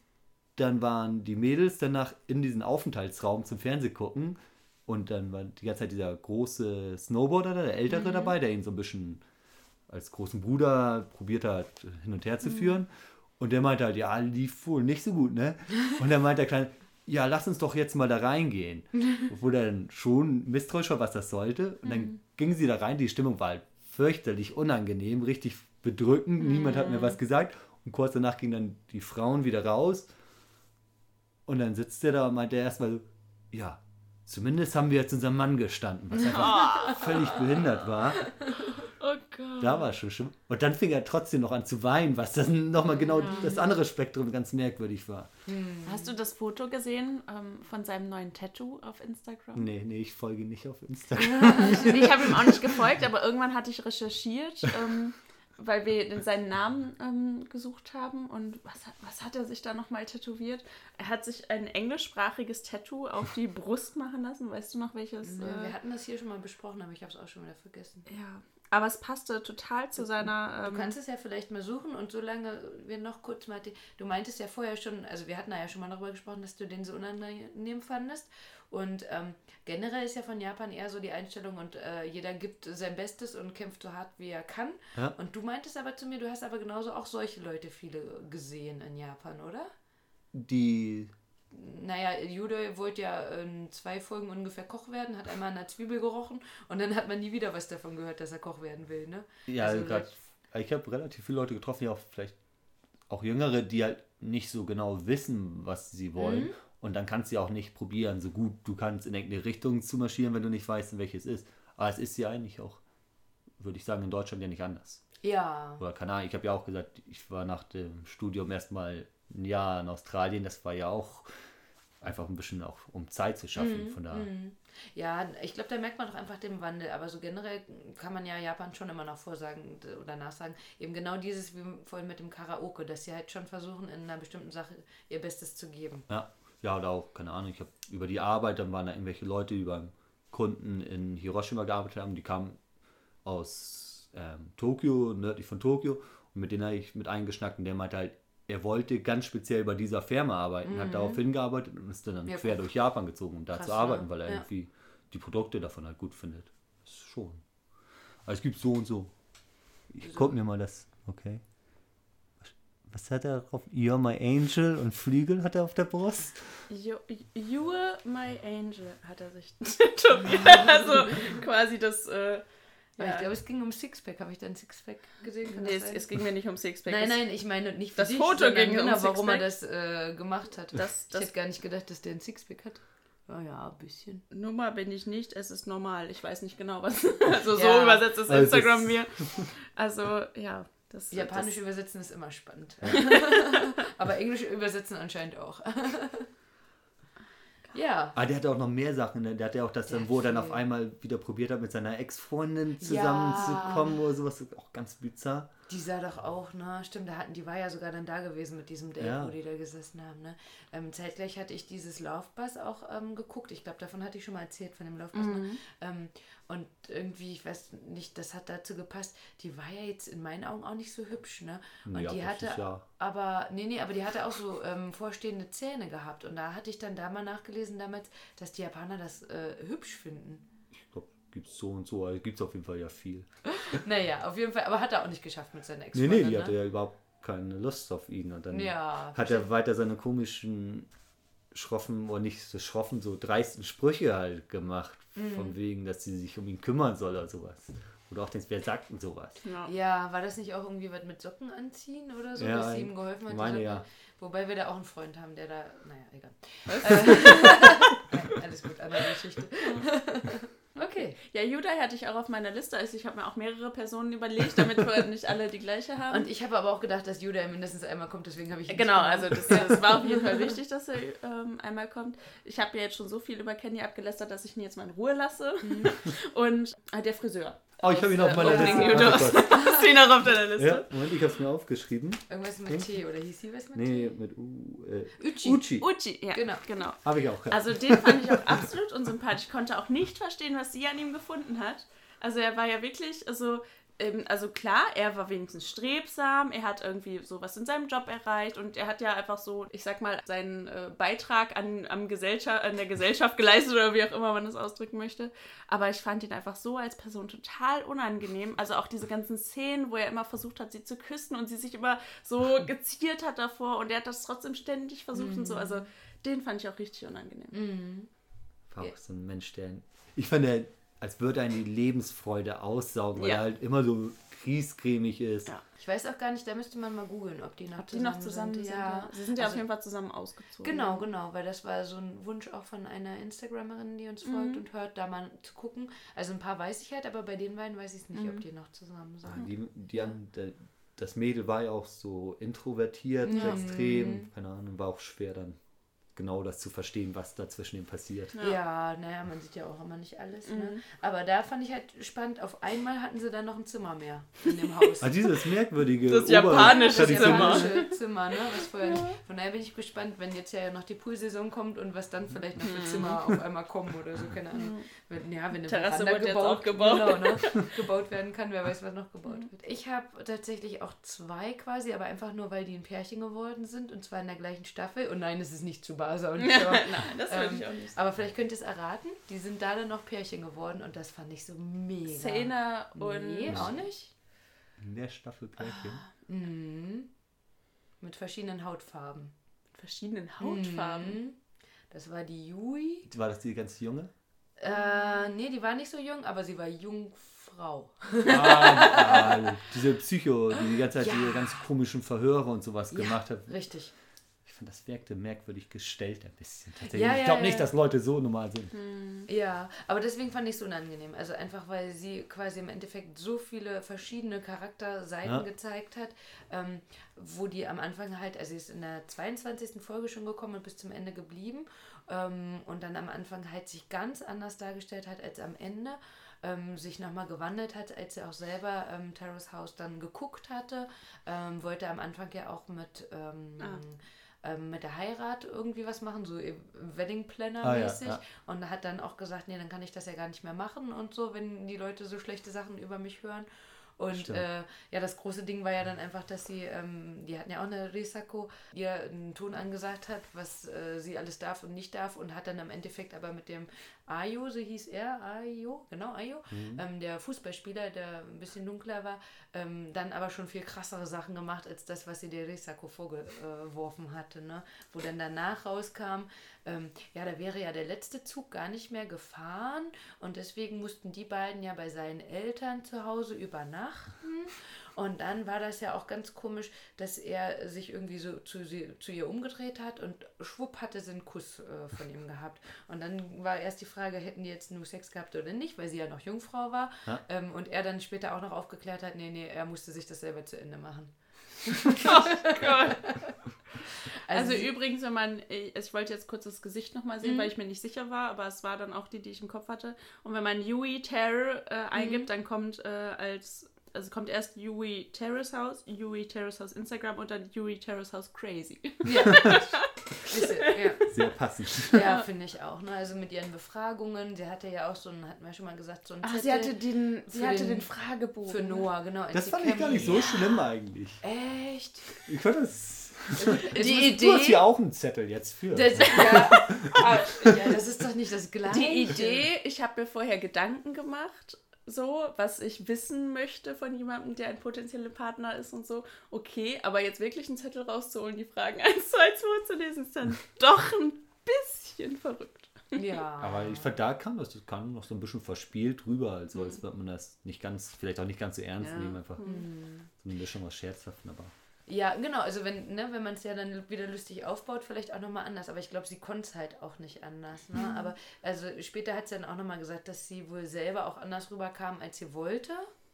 dann waren die Mädels danach in diesen Aufenthaltsraum zum Fernseh gucken und dann war die ganze Zeit dieser große Snowboarder, da, der Ältere dabei, der ihn so ein bisschen als großen Bruder probiert hat, hin und her zu führen. Und der meinte halt, ja, lief wohl nicht so gut, ne? Und dann meinte der Kleine, ja, lass uns doch jetzt mal da reingehen. Obwohl er dann schon misstrauisch war, was das sollte. Und dann gingen sie da rein, die Stimmung war halt fürchterlich unangenehm, richtig bedrückend, niemand hat mir was gesagt. Und kurz danach gingen dann die Frauen wieder raus Und dann sitzt der da und meint er erstmal so, ja, zumindest haben wir jetzt unseren Mann gestanden, was einfach völlig behindert war. Oh Gott. Da war es schon schlimm. Und dann fing er trotzdem noch an zu weinen, was dann nochmal genau das andere Spektrum ganz merkwürdig war. Hast du das Foto gesehen ähm, von seinem neuen Tattoo auf Instagram? Nee, nee, ich folge nicht auf Instagram. ich habe ihm auch nicht gefolgt, aber irgendwann hatte ich recherchiert, ähm, weil wir seinen Namen ähm, gesucht haben. Und was, hat- was hat er sich da nochmal tätowiert? Er hat sich ein englischsprachiges Tattoo auf die Brust machen lassen. Weißt du noch welches? Ja, äh, wir hatten das hier schon mal besprochen, aber ich habe es auch schon wieder vergessen. ja. Aber es passte total zu seiner. Du Ähm, kannst es ja vielleicht mal suchen und solange wir noch kurz mal. die- Du meintest ja vorher schon, also wir hatten da ja schon mal darüber gesprochen, dass du den so unangenehm fandest. Und ähm, generell ist ja von Japan eher so die Einstellung und äh, jeder gibt sein Bestes und kämpft so hart wie er kann. Ja. Und du meintest aber zu mir, du hast aber genauso auch solche Leute viele gesehen in Japan, oder? Die, Naja, Jude wollte ja in zwei Folgen ungefähr Koch werden, hat einmal an der Zwiebel gerochen und dann hat man nie wieder was davon gehört, dass er Koch werden will, ne? ja, Also grad, ich habe relativ viele Leute getroffen, die auch vielleicht auch Jüngere, die halt nicht so genau wissen, was sie wollen. Und dann kannst du ja auch nicht probieren, so gut du kannst in irgendeine Richtung zu marschieren, wenn du nicht weißt, in welche es ist. Aber es ist ja eigentlich auch, würde ich sagen, in Deutschland ja nicht anders. Ja. Oder keine Ahnung, ich habe ja auch gesagt, ich war nach dem Studium erstmal Jahr in Australien. Das war ja auch einfach ein bisschen auch, um Zeit zu schaffen. Von da. Ja, ich glaube, da merkt man doch einfach den Wandel. Aber so generell kann man ja Japan schon immer noch vorsagen oder nachsagen. Eben genau dieses wie vorhin mit dem Karaoke, dass sie halt schon versuchen, in einer bestimmten Sache ihr Bestes zu geben. Ja, ja, oder auch, keine Ahnung, ich habe über die Arbeit, dann waren da irgendwelche Leute, die beim Kunden in Hiroshima gearbeitet haben, die kamen aus ähm, Tokio, nördlich von Tokio, und mit denen habe ich mit eingeschnackt und der meinte halt, er wollte ganz speziell bei dieser Firma arbeiten, hat darauf hingearbeitet und ist dann Ja, quer durch Japan gezogen, um da Krass, zu arbeiten, weil er Ja. irgendwie die Produkte davon halt gut findet. Das ist schon. Aber es gibt so und so. Ich guck mir mal das, okay. Was hat er auf You're My Angel und Flügel hat er auf der Brust? You, you are my angel hat er sich tätowiert. also quasi das. Äh, Aber ja. ich glaube, es ging um Sixpack. Habe ich da ein Sixpack gesehen? Kann nee, das es, es ging mir nicht um Sixpack. Nein, nein, ich meine nicht für Das dich, Foto ging um genau, warum er Sixpack. das äh, gemacht hat. Das- ich das- hätte gar nicht gedacht, dass der ein Sixpack hat. Ja, ja, ein bisschen. Nummer bin ich nicht, es ist normal. Ich weiß nicht genau, was. Also so Ja. übersetzt es Also Instagram mir. Also ja, das Japanisch das, übersetzen ist immer spannend. Aber Englisch übersetzen anscheinend auch. Ja. Ah, der hatte auch noch mehr Sachen. Ne? Der hatte ja auch das, dann, wo er dann auf einmal wieder probiert hat, mit seiner Ex-Freundin Ja. zusammenzukommen oder sowas. Auch ganz bizarr. Die sah doch auch, ne? Stimmt, da hatten, die war ja sogar dann da gewesen mit diesem Date, Ja. wo die da gesessen haben, ne? Ähm, zeitgleich hatte ich dieses Laufbus auch ähm, geguckt. Ich glaube, davon hatte ich schon mal erzählt, von dem Laufbus. Ne? Ähm, und irgendwie, ich weiß nicht, das hat dazu gepasst. Die war ja jetzt in meinen Augen auch nicht so hübsch, ne? Und Ja, die hatte ja- aber, nee, nee, aber die hatte auch so ähm, vorstehende Zähne gehabt. Und da hatte ich dann da mal nachgelesen damals, dass die Japaner das äh, hübsch finden. Ich glaube, gibt es so und so. Also gibt es auf jeden Fall ja viel. Naja, auf jeden Fall, aber hat er auch nicht geschafft mit seiner Nee, Ex-Freundin. nee, die ne? hatte ja überhaupt keine Lust auf ihn. Und dann Ja, hat er weiter seine komischen, schroffen, oder nicht so schroffen, so dreisten Sprüche halt gemacht. Mhm. Von wegen, dass sie sich um ihn kümmern soll oder sowas. Oder auch denkst, wer sagt denn sowas? ja. Ja, war das nicht auch irgendwie was mit Socken anziehen oder so, Ja, dass sie ihm geholfen hat? meine ja. Wobei wir da auch einen Freund haben, der da, naja, egal. Äh, Nein, alles gut, andere Geschichte. okay. ja, Judah hatte ich auch auf meiner Liste. Also ich habe mir auch mehrere Personen überlegt, damit wir nicht alle die gleiche haben. Und ich habe aber auch gedacht, dass Judah mindestens einmal kommt, deswegen habe ich ihn Genau, also das, das war auf jeden Fall wichtig, dass er ähm, einmal kommt. Ich habe ja jetzt schon so viel über Kenny abgelästert, dass ich ihn jetzt mal in Ruhe lasse. Und ah, der Friseur. Oh, ich habe ihn auf meiner Liste. Gott. Hast du ihn auch auf deiner Liste? Ja, Moment, ich habe es mir aufgeschrieben. Irgendwas mit T, oder hieß sie was mit Nee, mit U. Äh, Uchi. Uchi. Uchi, ja, Genau. genau. Habe ich auch. Ja. Also den fand ich auch absolut unsympathisch. Ich konnte auch nicht verstehen, was sie an ihm gefunden hat. Also er war ja wirklich, also, also klar, er war wenigstens strebsam, er hat irgendwie sowas in seinem Job erreicht und er hat ja einfach so, ich sag mal, seinen äh, Beitrag an, am Gesellschaft, an der Gesellschaft geleistet oder wie auch immer man das ausdrücken möchte. Aber ich fand ihn einfach so als Person total unangenehm. Also auch diese ganzen Szenen, wo er immer versucht hat, sie zu küssen und sie sich immer so geziert hat davor und er hat das trotzdem ständig versucht und so. Also den fand ich auch richtig unangenehm. Mhm. war auch so ein Mensch, der. Ich fand, der als würde er die Lebensfreude aussaugen, weil Ja. er halt immer so kriescremig ist. Ja. Ich weiß auch gar nicht, da müsste man mal googeln, ob die noch Ob die zusammen noch zusammen sind. sind. Ja. Sie sind ja auf Also- jeden Fall zusammen ausgezogen. Genau, genau, weil das war so ein Wunsch auch von einer Instagramerin, die uns folgt und hört, da mal zu gucken. Also ein paar weiß ich halt, aber bei den beiden weiß ich es nicht, ob die noch zusammen sind. Die, die haben, der- das Mädel war ja auch so introvertiert, Ja. extrem. Keine Ahnung, war auch schwer dann genau das zu verstehen, was da zwischen ihnen passiert. Ja, naja, man sieht ja auch immer nicht alles. Ne? Aber da fand ich halt spannend, auf einmal hatten sie dann noch ein Zimmer mehr in dem Haus. Ah, dieses merkwürdige Das japanische das Zimmer. japanische Zimmer, ne? Was vorher nicht. Von daher bin ich gespannt, wenn jetzt ja noch die Poolsaison kommt und was dann vielleicht noch für Zimmer auf einmal kommen oder so, keine Ahnung. Wenn, ja, wenn eine Terrasse Veranda wird jetzt auch gebaut. Genau, ne? gebaut werden kann, wer weiß, was noch gebaut wird. Ich habe tatsächlich auch zwei quasi, aber einfach nur, weil die ein Pärchen geworden sind und zwar in der gleichen Staffel. Und nein, es ist nicht zu Basa und nicht, aber, Nein, das würde ähm, ich auch nicht sagen. aber vielleicht könnt ihr es erraten. Die sind da dann noch Pärchen geworden und das fand ich so mega. Szene und. Nee, auch nicht. In der Staffel Pärchen. Mhm. Mit verschiedenen Hautfarben. verschiedenen Hautfarben. Mhm. Das war die Yui. War das die ganz junge? Äh, nee, die war nicht so jung, aber sie war Jungfrau. Ah, ah, diese Psycho, die die ganze Zeit Ja. diese ganz komischen Verhöre und sowas Ja, gemacht hat. Richtig. Fand, das wirkte merkwürdig gestellt ein bisschen. Tatsächlich. Ja, ich ja, glaube ja. nicht, dass Leute so normal sind. Ja, aber deswegen fand ich es unangenehm. Also einfach, weil sie quasi im Endeffekt so viele verschiedene Charakterseiten Ja. gezeigt hat, ähm, wo die am Anfang halt, also sie ist in der 22. Folge schon gekommen und bis zum Ende geblieben ähm, und dann am Anfang halt sich ganz anders dargestellt hat als am Ende. Ähm, sich nochmal gewandelt hat, als sie auch selber ähm, Terrace House dann geguckt hatte. Ähm, wollte am Anfang ja auch mit, ähm, ähm, mit der Heirat irgendwie was machen, so Wedding Planner Ah, ja, mäßig. ja. Und hat dann auch gesagt, nee, dann kann ich das ja gar nicht mehr machen und so, wenn die Leute so schlechte Sachen über mich hören. Und äh, ja, das große Ding war ja dann einfach, dass sie, ähm, die hatten ja auch eine Risako, ihr einen Ton angesagt hat, was äh, sie alles darf und nicht darf und hat dann im Endeffekt aber mit dem Ayo, so hieß er, Ayo, genau, Ayo, ähm, der Fußballspieler, der ein bisschen dunkler war, ähm, dann aber schon viel krassere Sachen gemacht, als das, was sie der Risako vorgeworfen hatte, ne? Wo dann danach rauskam, ähm, ja, da wäre ja der letzte Zug gar nicht mehr gefahren und deswegen mussten die beiden ja bei seinen Eltern zu Hause übernachten. Und dann war das ja auch ganz komisch, dass er sich irgendwie so zu, sie, zu ihr umgedreht hat und schwupp hatte sie einen Kuss äh, von ihm gehabt. Und dann war erst die Frage, hätten die jetzt nur Sex gehabt oder nicht, weil sie ja noch Jungfrau war. Ja. Ähm, und er dann später auch noch aufgeklärt hat, nee, nee, er musste sich das selber zu Ende machen. Also, sie- übrigens, wenn man, ich ich wollte jetzt kurz das Gesicht nochmal Mhm. sehen, weil ich mir nicht sicher war, aber es war dann auch die, die ich im Kopf hatte. Und wenn man Yui Terror äh, eingibt, Mhm. dann kommt äh, als, also kommt erst Yui Terrace House, Yui Terrace House Instagram und dann Yui Terrace House Crazy. Ja. Sehr passend. Ja, finde ich auch. Ne? Also mit ihren Befragungen. Sie hatte ja auch so ein, hatten wir schon mal gesagt, so ein Ach, Zettel sie hatte den, sie für hatte den- den, Fragebogen. für Noah, genau. Das fand ich gar nicht so schlimm eigentlich. Echt? Ich fand das. Die Du hast Idee. hier auch einen Zettel jetzt für. Das, ja, Ah, ja, das ist doch nicht das Gleiche. Die Idee, ich habe mir vorher Gedanken gemacht, so, was ich wissen möchte von jemandem, der ein potenzieller Partner ist und so. Okay, aber jetzt wirklich einen Zettel rauszuholen, die Fragen 1, 2, 2 zu lesen, ist dann doch ein bisschen verrückt. Ja. Aber ich fand, da kam das, das kam noch so ein bisschen verspielt rüber, also als wird man das nicht ganz, vielleicht auch nicht ganz so ernst Ja. nehmen, einfach so eine Mischung aus Scherzhaften, aber. Ja, genau, also wenn, ne, wenn man es ja dann wieder lustig aufbaut, vielleicht auch nochmal anders. Aber ich glaube, sie konnte es halt auch nicht anders. Ne? Aber also später hat sie dann auch nochmal gesagt, dass sie wohl selber auch anders rüberkam, als sie wollte.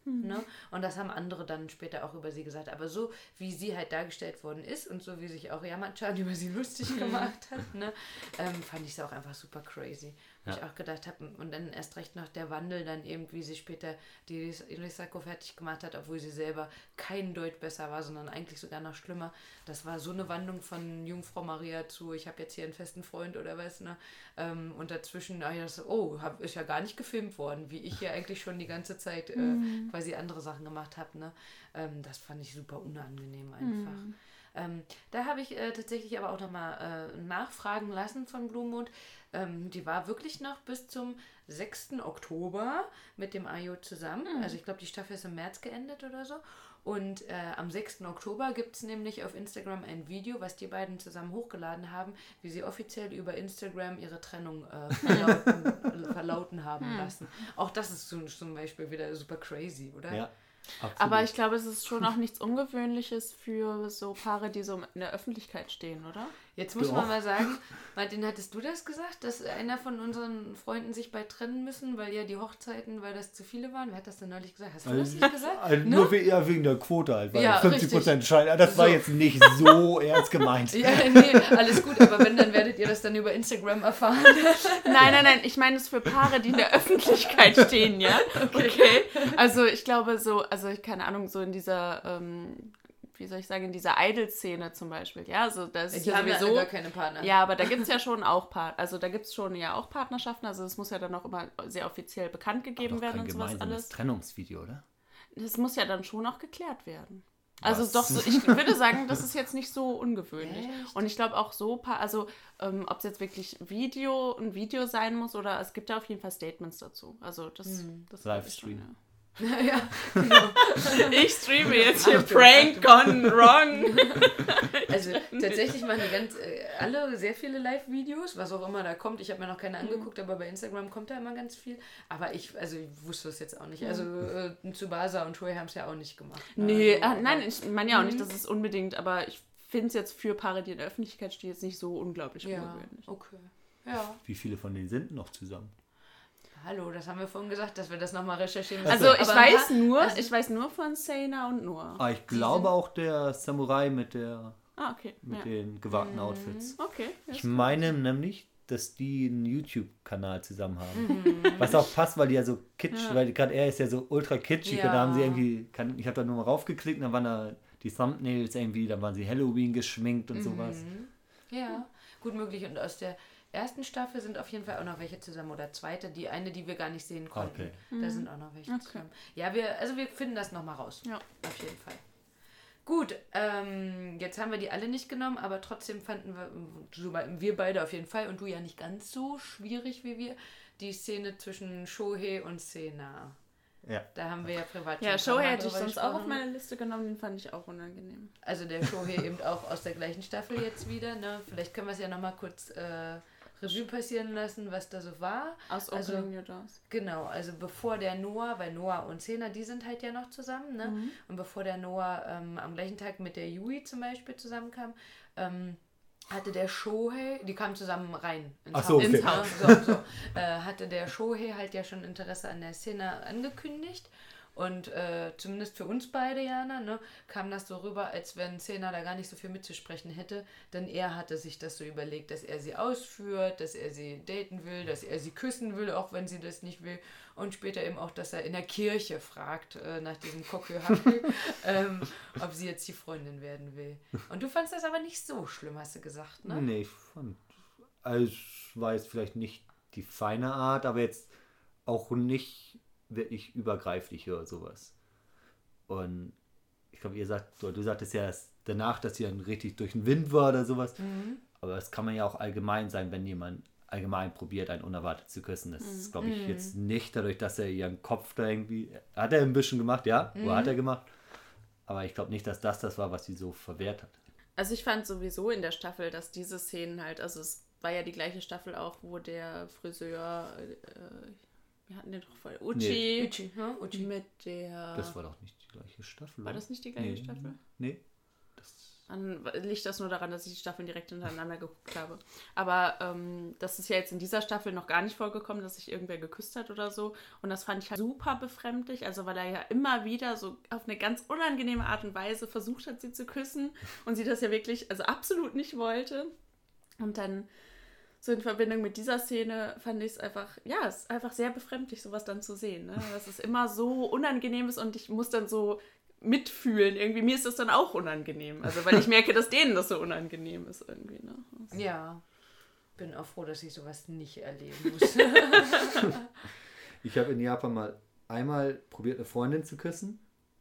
Ne? Und das haben andere dann später auch über sie gesagt. Aber so, wie sie halt dargestellt worden ist und so, wie sich auch Yamachan über sie lustig gemacht hat, ne? ähm, fand ich es auch einfach super crazy. Ja. ich auch gedacht habe, und dann erst recht noch der Wandel dann eben, wie sie später die Ris- Risako fertig gemacht hat, obwohl sie selber kein Deut besser war, sondern eigentlich sogar noch schlimmer. Das war so eine Wandlung von Jungfrau Maria zu, ich habe jetzt hier einen festen Freund oder was, ne? Ähm, und dazwischen, ja, das, oh, hab, ist ja gar nicht gefilmt worden, wie ich hier eigentlich schon die ganze Zeit äh, quasi andere Sachen gemacht habe, ne? Ähm, das fand ich super unangenehm einfach. Ähm, da habe ich äh, tatsächlich aber auch nochmal äh, nachfragen lassen von Blumenmond. Ähm, die war wirklich noch bis zum 6. Oktober mit dem Ayo zusammen. Also ich glaube, die Staffel ist im März geendet oder so. Und äh, am 6. Oktober gibt es nämlich auf Instagram ein Video, was die beiden zusammen hochgeladen haben, wie sie offiziell über Instagram ihre Trennung äh, verlauten, verlauten haben lassen. Auch das ist zum, zum Beispiel wieder super crazy, oder? Ja, absolut. Aber ich glaube, es ist schon auch nichts Ungewöhnliches für so Paare, die so in der Öffentlichkeit stehen, oder? Jetzt muss Doch. man mal sagen, Martin, hattest du das gesagt, dass einer von unseren Freunden sich bald trennen müssen, weil ja die Hochzeiten, weil das zu viele waren? Wer hat das denn neulich gesagt? Hast du das nicht gesagt? Also Ne? nur we- eher wegen der Quote halt, weil Ja, 50 Prozent scheinen. Das war So. jetzt nicht so ernst gemeint. Ja, nee, alles gut, aber wenn, dann werdet ihr das dann über Instagram erfahren. Nein, nein, nein, ich meine es für Paare, die in der Öffentlichkeit stehen, ja? Okay. Also ich glaube so, also ich keine Ahnung, so in dieser, ähm, wie soll ich sagen, in dieser Idol-Szene zum Beispiel, ja? Also das ist Die ja haben ja sowieso. gar keine Partner. Ja, aber da gibt es ja schon auch Part, also da gibt es schon ja auch Partnerschaften, also es muss ja dann auch immer sehr offiziell bekannt gegeben Doch werden kein und sowas gemeinsames alles. Trennungsvideo, oder? Das muss ja dann schon auch geklärt werden. Also Was? doch, so, ich würde sagen, das ist jetzt nicht so ungewöhnlich. Echt? Und ich glaube auch so, paar, also ähm, ob es jetzt wirklich Video, ein Video sein muss oder es gibt ja auf jeden Fall Statements dazu. Also das, das ich schon, Livestream. ja, genau. ja. Ich streame jetzt hier Prank gone wrong. Also tatsächlich machen die ganz äh, alle sehr viele Live-Videos, was auch immer da kommt. Ich habe mir noch keine Mhm. angeguckt, aber bei Instagram kommt da immer ganz viel. Aber ich, also ich wusste das jetzt auch nicht. Also äh, Tsubasa und Toei haben es ja auch nicht gemacht. ne? Nee, also, äh, nein, ich meine ja auch nicht, dass es unbedingt, aber ich finde es jetzt für Paare, die in der Öffentlichkeit stehen, jetzt nicht so unglaublich Ja, ungewöhnlich. okay. Ja. Wie viele von denen sind noch zusammen? Hallo, das haben wir vorhin gesagt, dass wir das nochmal recherchieren müssen. Also ich Aber weiß nur, also- ich weiß nur von Sena und Noah. Ah, ich glaube auch der Samurai mit, der, Ah, okay. mit ja. den gewagten Outfits. Okay. ja, Ich ist gut. meine nämlich, dass die einen YouTube-Kanal zusammen haben. Mhm. Was auch passt, weil die ja so kitsch, Ja. weil gerade er ist ja so ultra kitschig und da Ja. haben sie irgendwie, kann, ich habe da nur mal raufgeklickt, dann waren da die Thumbnails irgendwie, dann waren sie Halloween geschminkt und sowas. Ja, gut möglich. Und aus der ersten Staffel sind auf jeden Fall auch noch welche zusammen oder zweite, die eine, die wir gar nicht sehen konnten. Okay. Da sind auch noch welche Okay. zusammen. Ja, wir, also wir finden das nochmal raus. Ja. Auf jeden Fall. Gut, ähm, jetzt haben wir die alle nicht genommen, aber trotzdem fanden wir, wir beide auf jeden Fall und du ja nicht ganz so schwierig wie wir, die Szene zwischen Shohei und Sena. Ja. Da haben wir ja privat Ja, Mal hätte ich sonst auch auf gesprochen. meine Liste genommen, den fand ich auch unangenehm. Also der Shohei eben auch aus der gleichen Staffel jetzt wieder. Ne? Vielleicht können wir es ja nochmal kurz äh, Revue passieren lassen, was da so war. Aus Also- Opening Your Doors. Genau, also bevor der Noah, weil Noah und Sena, die sind halt ja noch zusammen, ne? Mhm. Und bevor der Noah ähm, am gleichen Tag mit der Yui zum Beispiel zusammenkam, ähm, hatte der Shohei, die kamen zusammen rein ins so, Haus, okay. so, so, äh, hatte der Shohei halt ja schon Interesse an der Szene angekündigt. Und äh, zumindest für uns beide, Jana, ne, kam das so rüber, als wenn Sena da gar nicht so viel mitzusprechen hätte. Denn er hatte sich das so überlegt, dass er sie ausführt, dass er sie daten will, dass er sie küssen will, auch wenn sie das nicht will. Und später eben auch, dass er in der Kirche fragt, äh, nach diesem Kokuhaku, ähm, ob sie jetzt die Freundin werden will. Und du fandst das aber nicht so schlimm, hast du gesagt, ne? Nee, ich fand, also es war jetzt vielleicht nicht die feine Art, aber jetzt auch nicht wirklich übergreiflich oder sowas. Und ich glaube, ihr sagt, oder du sagtest ja danach, dass sie dann richtig durch den Wind war oder sowas. Aber das kann man ja auch allgemein sein, wenn jemand allgemein probiert, einen unerwartet zu küssen. Das ist, glaube ich, jetzt nicht dadurch, dass er ihren Kopf da irgendwie. Hat er ein bisschen gemacht, ja, oder hat er gemacht. Aber ich glaube nicht, dass das das war, was sie so verwehrt hat. Also ich fand sowieso in der Staffel, dass diese Szenen halt, also es war ja die gleiche Staffel auch, wo der Friseur, äh, wir hatten den doch voll, Uchi, Uchi, ne? Uchi. mit der, Das war doch nicht die gleiche Staffel. war oder? das nicht die gleiche nee. Staffel? Nee. Das Dann liegt das nur daran, dass ich die Staffeln direkt hintereinander geguckt habe. Aber ähm, das ist ja jetzt in dieser Staffel noch gar nicht vorgekommen, dass sich irgendwer geküsst hat oder so. Und das fand ich halt super befremdlich. Also weil er ja immer wieder so auf eine ganz unangenehme Art und Weise versucht hat, sie zu küssen. Und sie das ja wirklich, also absolut nicht wollte. Und dann so in Verbindung mit dieser Szene fand ich es einfach, ja, es ist einfach sehr befremdlich, sowas dann zu sehen. Ne? Dass es immer so unangenehm ist und ich muss dann so mitfühlen. Irgendwie, mir ist das dann auch unangenehm. Also, weil ich merke, dass denen das so unangenehm ist irgendwie. Ne? Ja. Bin auch froh, dass ich sowas nicht erleben muss. Ich habe in Japan mal einmal probiert, eine Freundin zu küssen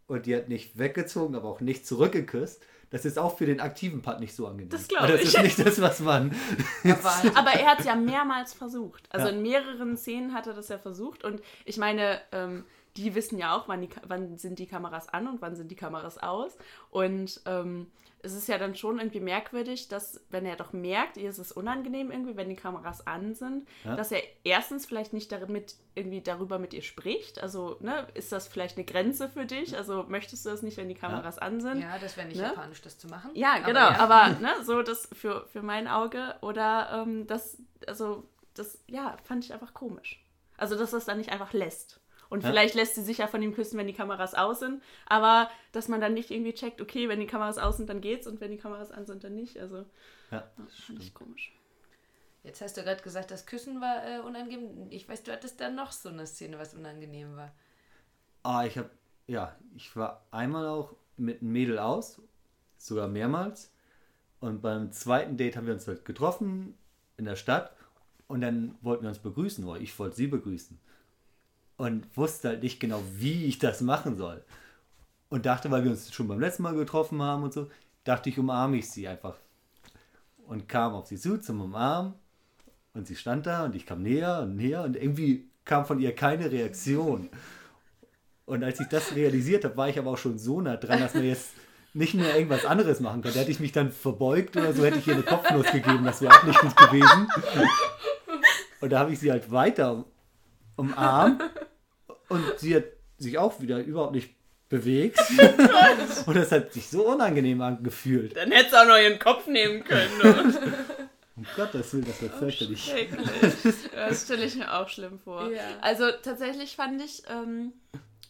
und die hat nicht weggezogen, aber auch nicht zurückgeküsst. Das ist auch für den aktiven Part nicht so angenehm. Das glaub Aber Das ich. ist nicht das, was man. Aber Aber er hat es ja mehrmals versucht. Also Ja. in mehreren Szenen hat er das ja versucht. Und ich meine, ähm, die wissen ja auch, wann, die, wann sind die Kameras an und wann sind die Kameras aus. Und ähm, es ist ja dann schon irgendwie merkwürdig, dass, wenn er doch merkt, ihr ist es unangenehm irgendwie, wenn die Kameras an sind, Ja. dass er erstens vielleicht nicht damit, irgendwie darüber mit ihr spricht. Also, ne, ist das vielleicht eine Grenze für dich? Also, möchtest du das nicht, wenn die Kameras an sind? Ja, das wäre nicht Ne? japanisch, das zu machen. Ja, Aber genau, ja. aber ne, so das für, für mein Auge oder ähm, das, also das, ja, fand ich einfach komisch. Also, dass das dann nicht einfach lässt. Und Ja. vielleicht lässt sie sich ja von ihm küssen, wenn die Kameras aus sind, aber dass man dann nicht irgendwie checkt, okay, wenn die Kameras aus sind, dann geht's und wenn die Kameras an sind, dann nicht. Also, Ja, das fand ich komisch. Jetzt hast du gerade gesagt, das Küssen war äh, unangenehm. Ich weiß, du hattest dann noch so eine Szene, was unangenehm war. Ah, ich habe, ja, ich war einmal auch mit einem Mädel aus, sogar mehrmals. Und beim zweiten Date haben wir uns halt getroffen in der Stadt und dann wollten wir uns begrüßen, oder ich wollte sie begrüßen. Und wusste halt nicht genau, wie ich das machen soll. Und dachte, weil wir uns schon beim letzten Mal getroffen haben und so, dachte ich, umarme ich sie einfach. Und kam auf sie zu zum Umarmen. Und sie stand da und ich kam näher und näher und irgendwie kam von ihr keine Reaktion. Und als ich das realisiert habe, war ich aber auch schon so nah dran, dass man jetzt nicht mehr irgendwas anderes machen kann. Da hätte ich mich dann verbeugt oder so, hätte ich ihr eine Kopfnuss gegeben. Das wäre auch nicht gut gewesen. Und da habe ich sie halt weiter umarmt. Und sie hat sich auch wieder überhaupt nicht bewegt. Und das hat sich so unangenehm angefühlt. Dann hättest du auch noch ihren Kopf nehmen können. Ne? Um Gottes Willen, das wird fürchterlich. Schrecklich. Das stelle ich mir auch schlimm vor. Ja. Also tatsächlich fand ich ähm,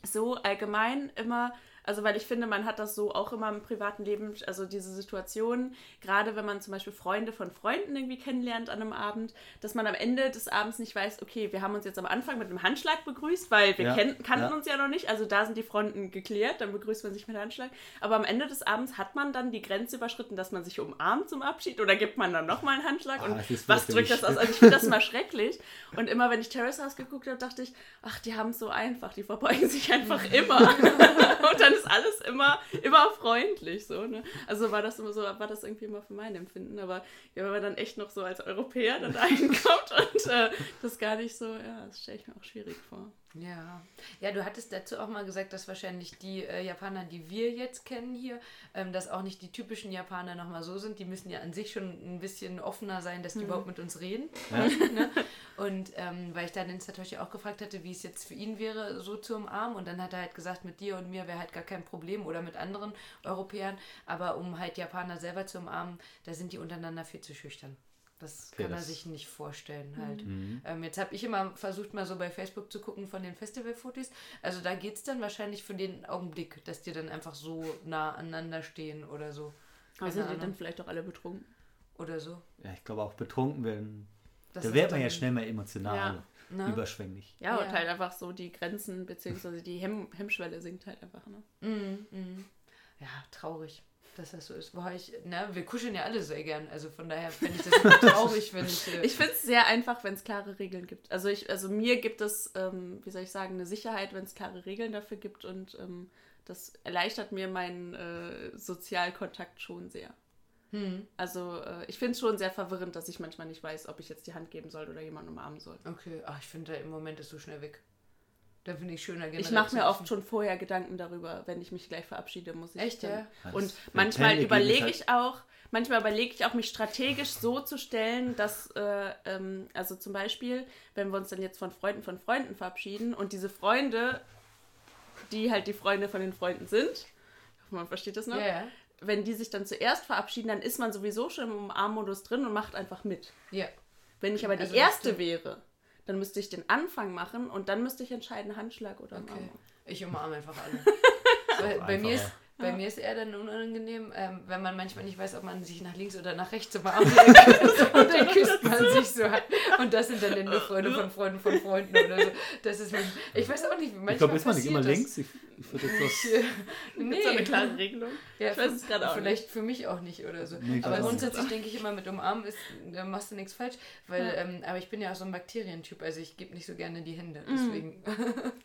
so allgemein immer, also weil ich finde, man hat das so auch immer im privaten Leben, also diese Situation, gerade wenn man zum Beispiel Freunde von Freunden irgendwie kennenlernt an einem Abend, dass man am Ende des Abends nicht weiß, okay, wir haben uns jetzt am Anfang mit einem Handschlag begrüßt, weil wir Ja, kenn kannten ja. uns ja noch nicht, also da sind die Fronten geklärt, dann begrüßt man sich mit Handschlag. Aber am Ende des Abends hat man dann die Grenze überschritten, dass man sich umarmt zum Abschied oder gibt man dann nochmal einen Handschlag Ah, und was drückt das aus? Also ich finde das immer schrecklich. Und immer wenn ich Terrace House geguckt habe, dachte ich, ach, die haben es so einfach, die verbeugen sich einfach immer. und dann ist alles immer, immer freundlich so. Ne? Also war das immer so, war das irgendwie immer für mein Empfinden. Aber ja, wenn man dann echt noch so als Europäer dann dahin kommt und äh, das gar nicht so, ja, das stelle ich mir auch schwierig vor. Ja. Ja, du hattest dazu auch mal gesagt, dass wahrscheinlich die äh, Japaner, die wir jetzt kennen hier, ähm, dass auch nicht die typischen Japaner nochmal so sind. Die müssen ja an sich schon ein bisschen offener sein, dass die überhaupt mit uns reden. Ja. ne? Und ähm, weil ich dann den Satoshi auch gefragt hatte, wie es jetzt für ihn wäre, so zu umarmen. Und dann hat er halt gesagt, mit dir und mir wäre halt gar kein Problem oder mit anderen Europäern. Aber um halt Japaner selber zu umarmen, da sind die untereinander viel zu schüchtern. Das Okay, kann er das- sich nicht vorstellen halt. Mhm. Ähm, jetzt habe ich immer versucht, mal so bei Facebook zu gucken von den Festivalfotos. Also da geht es dann wahrscheinlich für den Augenblick, dass die dann einfach so nah aneinander stehen oder so. Aber Keine sind die dann vielleicht auch alle betrunken? Oder so. Ja, ich glaube auch betrunken werden. Das Da wird man ja schnell mal emotional, Ja. Ne? überschwänglich. Ja, Ja. und halt einfach so die Grenzen, beziehungsweise die Hemm Hemmschwelle sinkt halt einfach. Ne? Mhm, mhm. Ja, traurig, dass das so ist. Boah, ich, na, wir kuscheln ja alle sehr gern. Also von daher fände ich das immer traurig, wenn ich. Äh, Ich finde es sehr einfach, wenn es klare Regeln gibt. Also ich, also mir gibt es, ähm, wie soll ich sagen, eine Sicherheit, wenn es klare Regeln dafür gibt und ähm, das erleichtert mir meinen äh, Sozialkontakt schon sehr. hm, Also äh, ich finde es schon sehr verwirrend, dass ich manchmal nicht weiß, ob ich jetzt die Hand geben soll oder jemanden umarmen soll. okay, ach, ich finde, im Moment ist so schnell weg. Da finde ich schöner generell Ich mache mir oft schon vorher Gedanken darüber, wenn ich mich gleich verabschiede, muss ich. Echt, ja? Und manchmal überlege ich auch, manchmal überlege ich auch, mich strategisch so zu stellen, dass, äh, ähm, also zum Beispiel, wenn wir uns dann jetzt von Freunden von Freunden verabschieden und diese Freunde, die halt die Freunde von den Freunden sind, ich hoffe, man versteht das noch, ja. wenn die sich dann zuerst verabschieden, dann ist man sowieso schon im Umarmmodus drin und macht einfach mit. Ja. Wenn ich aber die Also, Erste wäre, dann müsste ich den Anfang machen und dann müsste ich entscheiden, Handschlag oder Okay. Umarmung. Ich umarme einfach alle. Weil bei, mir ist, bei mir ist eher dann unangenehm, ähm, wenn man manchmal nicht weiß, ob man sich nach links oder nach rechts umarmt. und dann küsst man sich so. Und das sind dann nur Freunde von Freunden von Freunden oder so. Das ist man, ich weiß auch nicht, manchmal Ich glaube, ist man nicht immer links? Ich, ich würde das. was. Nee, Gibt so eine klare Regelung? ja, Ich weiß es gerade auch Vielleicht für mich auch nicht oder so. Nee, ich aber nicht. grundsätzlich denke ich immer, mit umarmen ist, da machst du nichts falsch. Weil, ähm, aber ich bin ja auch so ein Bakterientyp, also ich gebe nicht so gerne die Hände. Deswegen.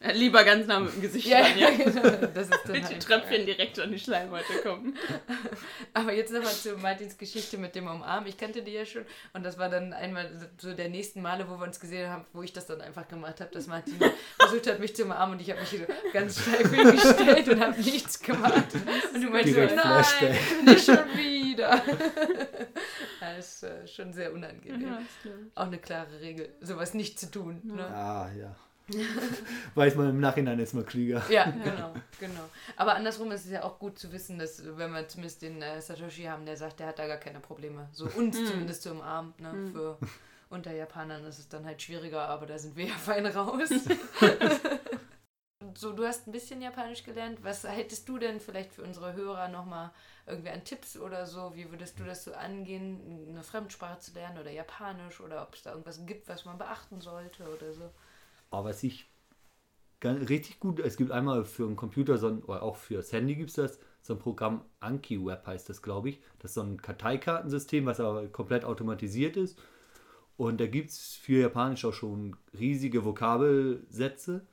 Ja, Lieber ganz nah mit dem Gesicht ja, ran, ja. ja, genau. Das ist dann Mit halt, den Tröpfchen direkt an die Schleimhäute kommen. Aber jetzt nochmal zu Martins Geschichte mit dem Umarmen. Ich kannte die ja schon und das war dann einmal so der nächsten Male, wo wir uns gesehen haben, wo ich das dann einfach gemacht habe, dass Martin versucht hat, mich zu umarmen und ich habe mich so ganz steif hingestellt und habe nichts gemacht. Und du meinst so, nein, Flashback. nicht schon wieder. Das ist äh, schon sehr unangenehm. Ja. Auch eine klare Regel, sowas nicht zu tun. Ne? Ah, ja. Weiß man im Nachhinein ist man klüger. Ja, genau, genau. Aber andersrum ist es ja auch gut zu wissen, dass wenn wir zumindest den äh, Satoshi haben, der sagt, der hat da gar keine Probleme. So uns zumindest zu umarmen. Ne? Für unter Japanern ist es dann halt schwieriger, aber da sind wir ja fein raus. so, du hast ein bisschen Japanisch gelernt. Was hättest du denn vielleicht für unsere Hörer nochmal irgendwie an Tipps oder so? Wie würdest du das so angehen, eine Fremdsprache zu lernen oder Japanisch oder ob es da irgendwas gibt, was man beachten sollte oder so? Aber was ich ganz, richtig gut, es gibt einmal für einen Computer, so ein, oder auch fürs Handy gibt es das, so ein Programm Anki Web heißt das, glaube ich. Das ist so ein Karteikartensystem, was aber komplett automatisiert ist. Und da gibt es für Japanisch auch schon riesige Vokabelsätze,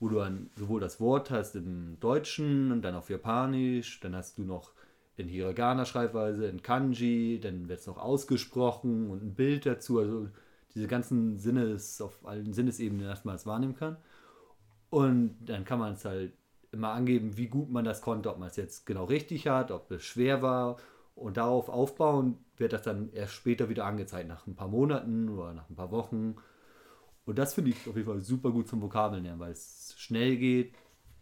wo du dann sowohl das Wort hast im Deutschen und dann auf Japanisch, dann hast du noch in Hiragana-Schreibweise, in Kanji, dann wird es noch ausgesprochen und ein Bild dazu, also diese ganzen Sinnes, auf allen Sinnesebenen erstmals wahrnehmen kann. Und dann kann man es halt immer angeben, wie gut man das konnte, ob man es jetzt genau richtig hat, ob es schwer war. Und darauf aufbauen wird das dann erst später wieder angezeigt, nach ein paar Monaten oder nach ein paar Wochen. Und das finde ich auf jeden Fall super gut zum Vokabeln lernen, weil es schnell geht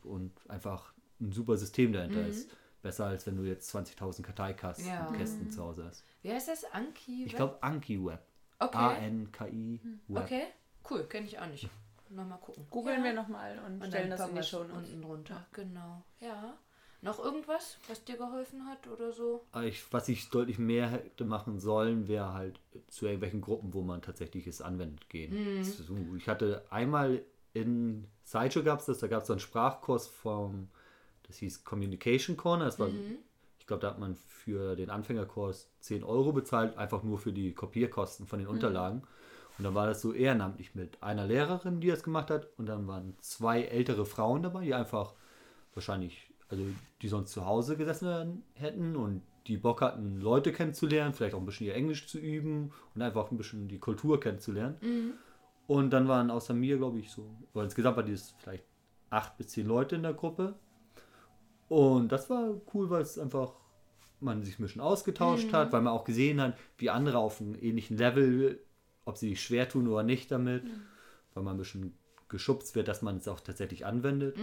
und einfach ein super System dahinter ist. Besser als wenn du jetzt 20.000 Karteikästen Ja. Kästen zu Hause hast. Wie heißt das? Anki? Ich glaube Anki Web. Okay. A-N-K-I Web. Okay, cool, kenne ich auch nicht. Nochmal gucken. Googeln Ja. wir nochmal und, Und stellen das in die Show unten drunter. Genau. Ja. Noch irgendwas, was dir geholfen hat oder so? Aber Ich, was ich deutlich mehr hätte machen sollen, wäre halt zu irgendwelchen Gruppen, wo man tatsächlich es anwendet, gehen. So, ich hatte einmal in Sideshow gab es das, da gab es so einen Sprachkurs vom, das hieß Communication Corner. Das war, ich glaube, da hat man für den Anfängerkurs 10 Euro bezahlt, einfach nur für die Kopierkosten von den Unterlagen. Und dann war das so ehrenamtlich mit einer Lehrerin, die das gemacht hat, und dann waren zwei ältere Frauen dabei, die einfach wahrscheinlich, also die sonst zu Hause gesessen hätten und die Bock hatten, Leute kennenzulernen, vielleicht auch ein bisschen ihr Englisch zu üben und einfach ein bisschen die Kultur kennenzulernen. Und dann waren außer mir, glaube ich, so, weil insgesamt war dieses vielleicht acht bis zehn Leute in der Gruppe. Und das war cool, weil es einfach man sich ein bisschen ausgetauscht hat, weil man auch gesehen hat, wie andere auf einem ähnlichen Level, ob sie sich schwer tun oder nicht damit, weil man ein bisschen geschubst wird, dass man es auch tatsächlich anwendet.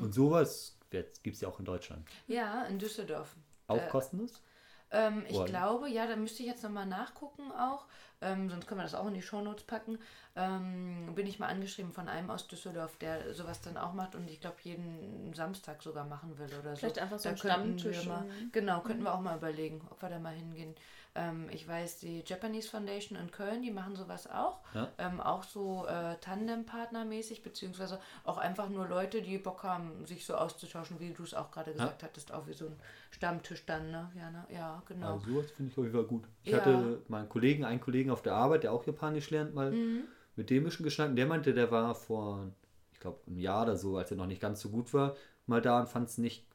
Und sowas gibt es ja auch in Deutschland. Ja, in Düsseldorf. Auch Äh, kostenlos? Ähm, ich glaube, ja, da müsste ich jetzt nochmal nachgucken auch. Ähm, sonst können wir das auch in die Shownotes packen. Ähm, bin ich mal angeschrieben von einem aus Düsseldorf, der sowas dann auch macht und ich glaube jeden Samstag sogar machen will oder so. Vielleicht einfach so Da ein könnten Stammtisch mal, genau, könnten wir auch mal überlegen, ob wir da mal hingehen. Ähm, ich weiß, die Japanese Foundation in Köln, die machen sowas auch. Ja. Ähm, auch so äh, Tandem-Partnermäßig, beziehungsweise auch einfach nur Leute, die Bock haben, sich so auszutauschen, wie du es auch gerade gesagt hattest, auch wie so ein Stammtisch dann, ne? Ja, ne? ja genau. Also sowas finde ich auf jeden Fall gut. Ich Ja. hatte meinen Kollegen, einen Kollegen auf der Arbeit, der auch Japanisch lernt, mal Mhm. mit dem bisschen geschnackt. Der meinte, der war vor, ich glaube, einem Jahr oder so, als er noch nicht ganz so gut war, mal da und fand es nicht,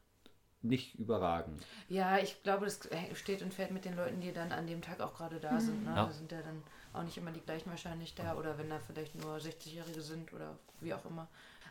nicht überragend. Ja, ich glaube, das steht und fällt mit den Leuten, die dann an dem Tag auch gerade da sind. Ne? Ja. Da sind ja dann auch nicht immer die gleichen wahrscheinlich da oder wenn da vielleicht nur 60-Jährige sind oder wie auch immer.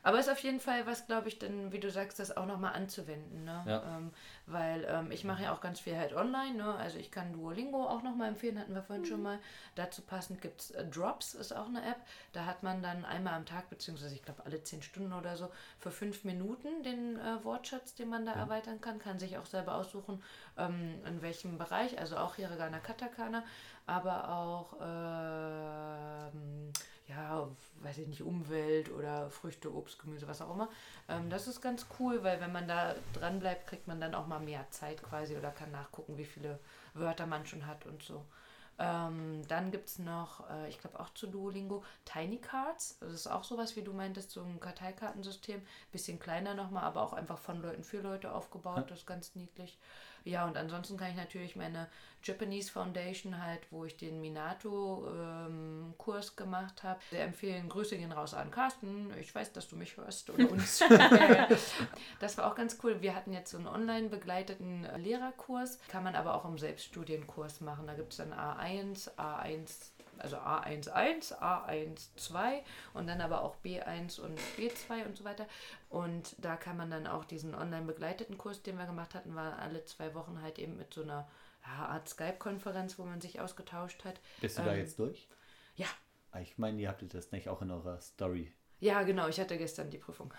Aber ist auf jeden Fall was, glaube ich, dann, wie du sagst, das auch nochmal anzuwenden. Ne? Ja. Ähm, weil ähm, ich mache ja auch ganz viel halt online. Ne? Also ich kann Duolingo auch nochmal empfehlen, hatten wir vorhin schon mal. Dazu passend gibt es äh, Drops, ist auch eine App. Da hat man dann einmal am Tag, beziehungsweise ich glaube alle 10 Stunden oder so, für fünf Minuten den äh, Wortschatz, den man da erweitern kann. Kann sich auch selber aussuchen, ähm, in welchem Bereich. Also auch Hiragana, Katakana, aber auch ähm, ja, weiß ich nicht, Umwelt oder Früchte, Obst, Gemüse, was auch immer. Ähm, das ist ganz cool, weil wenn man da dran bleibt, kriegt man dann auch mal mehr Zeit quasi oder kann nachgucken, wie viele Wörter man schon hat und so. Ähm, dann gibt es noch, äh, ich glaube auch zu Duolingo, Tiny Cards. Das ist auch sowas, wie du meintest, so ein Karteikartensystem. Bisschen kleiner nochmal, aber auch einfach von Leuten für Leute aufgebaut. Das ist ganz niedlich. Ja, und ansonsten kann ich natürlich meine Japanese Foundation halt, wo ich den Minato-Kurs gemacht habe, sehr empfehlen. Grüße gehen raus an Carsten. Ich weiß, dass du mich hörst oder uns. das war auch ganz cool. Wir hatten jetzt so einen online begleiteten Lehrerkurs, kann man aber auch im Selbststudienkurs machen. Da gibt es dann A1, A1 also A11, A12 und dann aber auch B1 und B2 und so weiter. Und da kann man dann auch diesen online begleiteten Kurs, den wir gemacht hatten, war alle zwei Wochen halt eben mit so einer ja, Art Skype-Konferenz, wo man sich ausgetauscht hat. Bist du da Ähm, jetzt durch? Ja, Ah, Ich meine, ihr hattet das nicht auch in eurer Story. Ja, genau. Ich hatte gestern die Prüfung.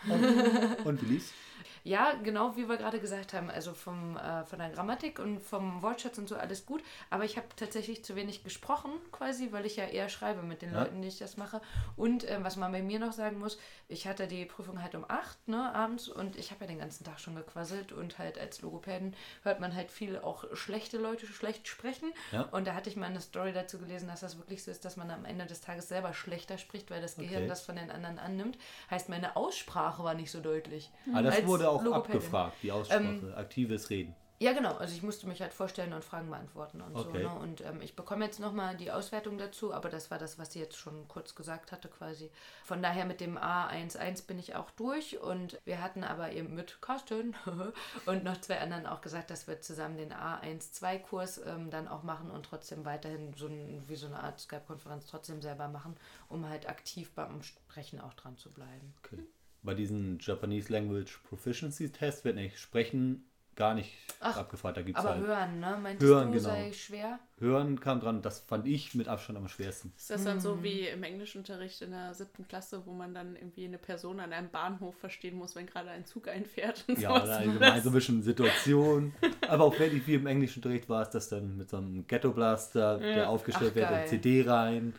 Und wie lief's? Ja, genau wie wir gerade gesagt haben, also vom, äh, von der Grammatik und vom Wortschatz und so alles gut, aber ich habe tatsächlich zu wenig gesprochen quasi, weil ich ja eher schreibe mit den Ja. Leuten, die ich das mache. Und ähm, was man bei mir noch sagen muss, ich hatte die Prüfung halt um 8 ne, abends und ich habe ja den ganzen Tag schon gequasselt und halt als Logopäden hört man halt viel auch schlechte Leute schlecht sprechen. Ja. Und da hatte ich mal eine Story dazu gelesen, dass das wirklich so ist, dass man am Ende des Tages selber schlechter spricht, weil das Gehirn Okay. das von den anderen annimmt. Heißt, meine Aussprache war nicht so deutlich. Ah, das wurde auch Logopädin. abgefragt, die Aussprache, aktives Reden. Ja, genau. Also ich musste mich halt vorstellen und Fragen beantworten und Okay. so. Ne? Und ähm, ich bekomme jetzt nochmal die Auswertung dazu, aber das war das, was sie jetzt schon kurz gesagt hatte quasi. Von daher mit dem A11 bin ich auch durch und wir hatten aber eben mit Carsten und noch zwei anderen auch gesagt, dass wir zusammen den A12-Kurs ähm, dann auch machen und trotzdem weiterhin so ein, wie so eine Art Skype-Konferenz trotzdem selber machen, um halt aktiv beim Sprechen auch dran zu bleiben. Okay. Bei diesem Japanese Language Proficiency Test wird nicht Sprechen gar nicht Ach, abgefragt. Da gibt's Aber halt hören, ne? Meintest Hören, du, genau. sei schwer? Hören kam dran, das fand ich mit Abstand am schwersten. Ist das dann Mhm. so wie im Englischunterricht in der siebten Klasse, wo man dann irgendwie eine Person an einem Bahnhof verstehen muss, wenn gerade ein Zug einfährt und Ja, sowas? oder allgemein so ein bisschen Situation. Aber auch wenn ich wie im Englischunterricht war es das dann mit so einem Ghetto Blaster, der aufgestellt Ach, wird, in. CD rein.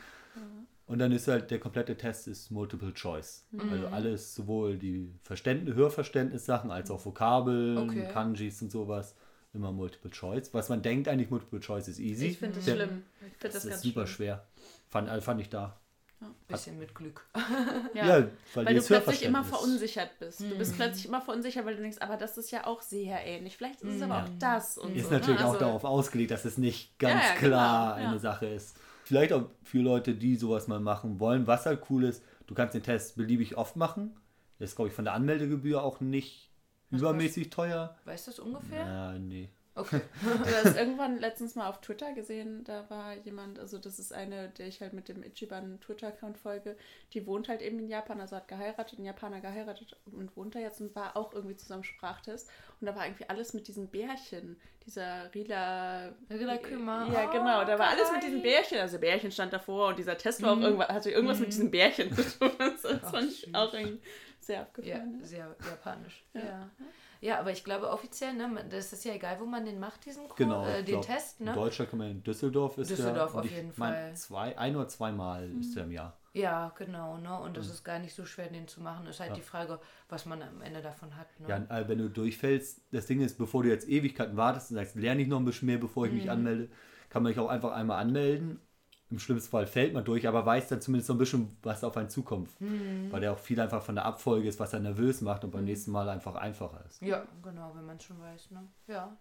Und dann ist halt der komplette Test ist Multiple Choice. Mhm. Also alles, sowohl die Verständnis, Hörverständnissachen als auch Vokabeln, Okay. Kanjis und sowas. Immer Multiple Choice. Was man denkt eigentlich, Multiple Choice ist easy. Ich finde das schlimm. Ich finde Das, das, ist super schlimm. schwer. Fand, äh, fand ich da. Bisschen mit Glück. Ja. Ja, weil, Weil du plötzlich immer verunsichert bist. Du Mhm. bist plötzlich immer verunsichert, weil du denkst, aber das ist ja auch sehr ähnlich. Vielleicht ist es aber Mhm. auch das. Und Ist so, natürlich ne? auch Also- darauf ausgelegt, dass es nicht ganz Ja, ja, klar genau, ja. eine Sache ist. Vielleicht auch für Leute, die sowas mal machen wollen. Was halt cool ist, du kannst den Test beliebig oft machen. Das ist, glaube ich, von der Anmeldegebühr auch nicht Was übermäßig teuer. Weißt du es ungefähr? Ja, nee. Okay. Du hast irgendwann letztens mal auf Twitter gesehen, da war jemand, also das ist eine, der ich halt mit dem Ichiban Twitter-Account folge, die wohnt halt eben in Japan, also hat geheiratet, einen Japaner geheiratet und wohnt da jetzt und war auch irgendwie zusammen Sprachtest. Und da war irgendwie alles mit diesen Bärchen, dieser Rila... Rila Kümer. Ja, Oh, genau, da war alles mit diesen Bärchen, also Bärchen stand davor und dieser Test war auch Mhm. irgendwas, hatte irgendwas mit Mhm. diesen Bärchen zu tun. Das fand ich auch irgendwie sehr Ja, abgefahren. sehr japanisch. Ja. Ja. Ja. aber ich glaube offiziell, ne, das ist ja egal, wo man den macht, diesen Kurs, Genau. äh, den glaub, Test, In ne? Deutschland kann man in Düsseldorf ist Düsseldorf der, auf ich jeden mein, Fall. Zwei, ein oder zweimal ist der im Jahr. Ja, genau, ne? Und das ist gar nicht so schwer, den zu machen. Ist halt Ja. die Frage, was man am Ende davon hat. Ne? Ja, äh, wenn du durchfällst, das Ding ist, bevor du jetzt Ewigkeiten wartest und sagst, lerne ich noch ein bisschen mehr, bevor ich mich Mhm. anmelde, kann man sich auch einfach einmal anmelden. Im schlimmsten Fall fällt man durch, aber weiß dann zumindest so ein bisschen, was auf einen zukommt. Mhm. Weil der auch viel einfach von der Abfolge ist, was er nervös macht und beim nächsten Mal einfach einfacher ist. Ja, genau, wenn man es schon weiß, ne? Ja.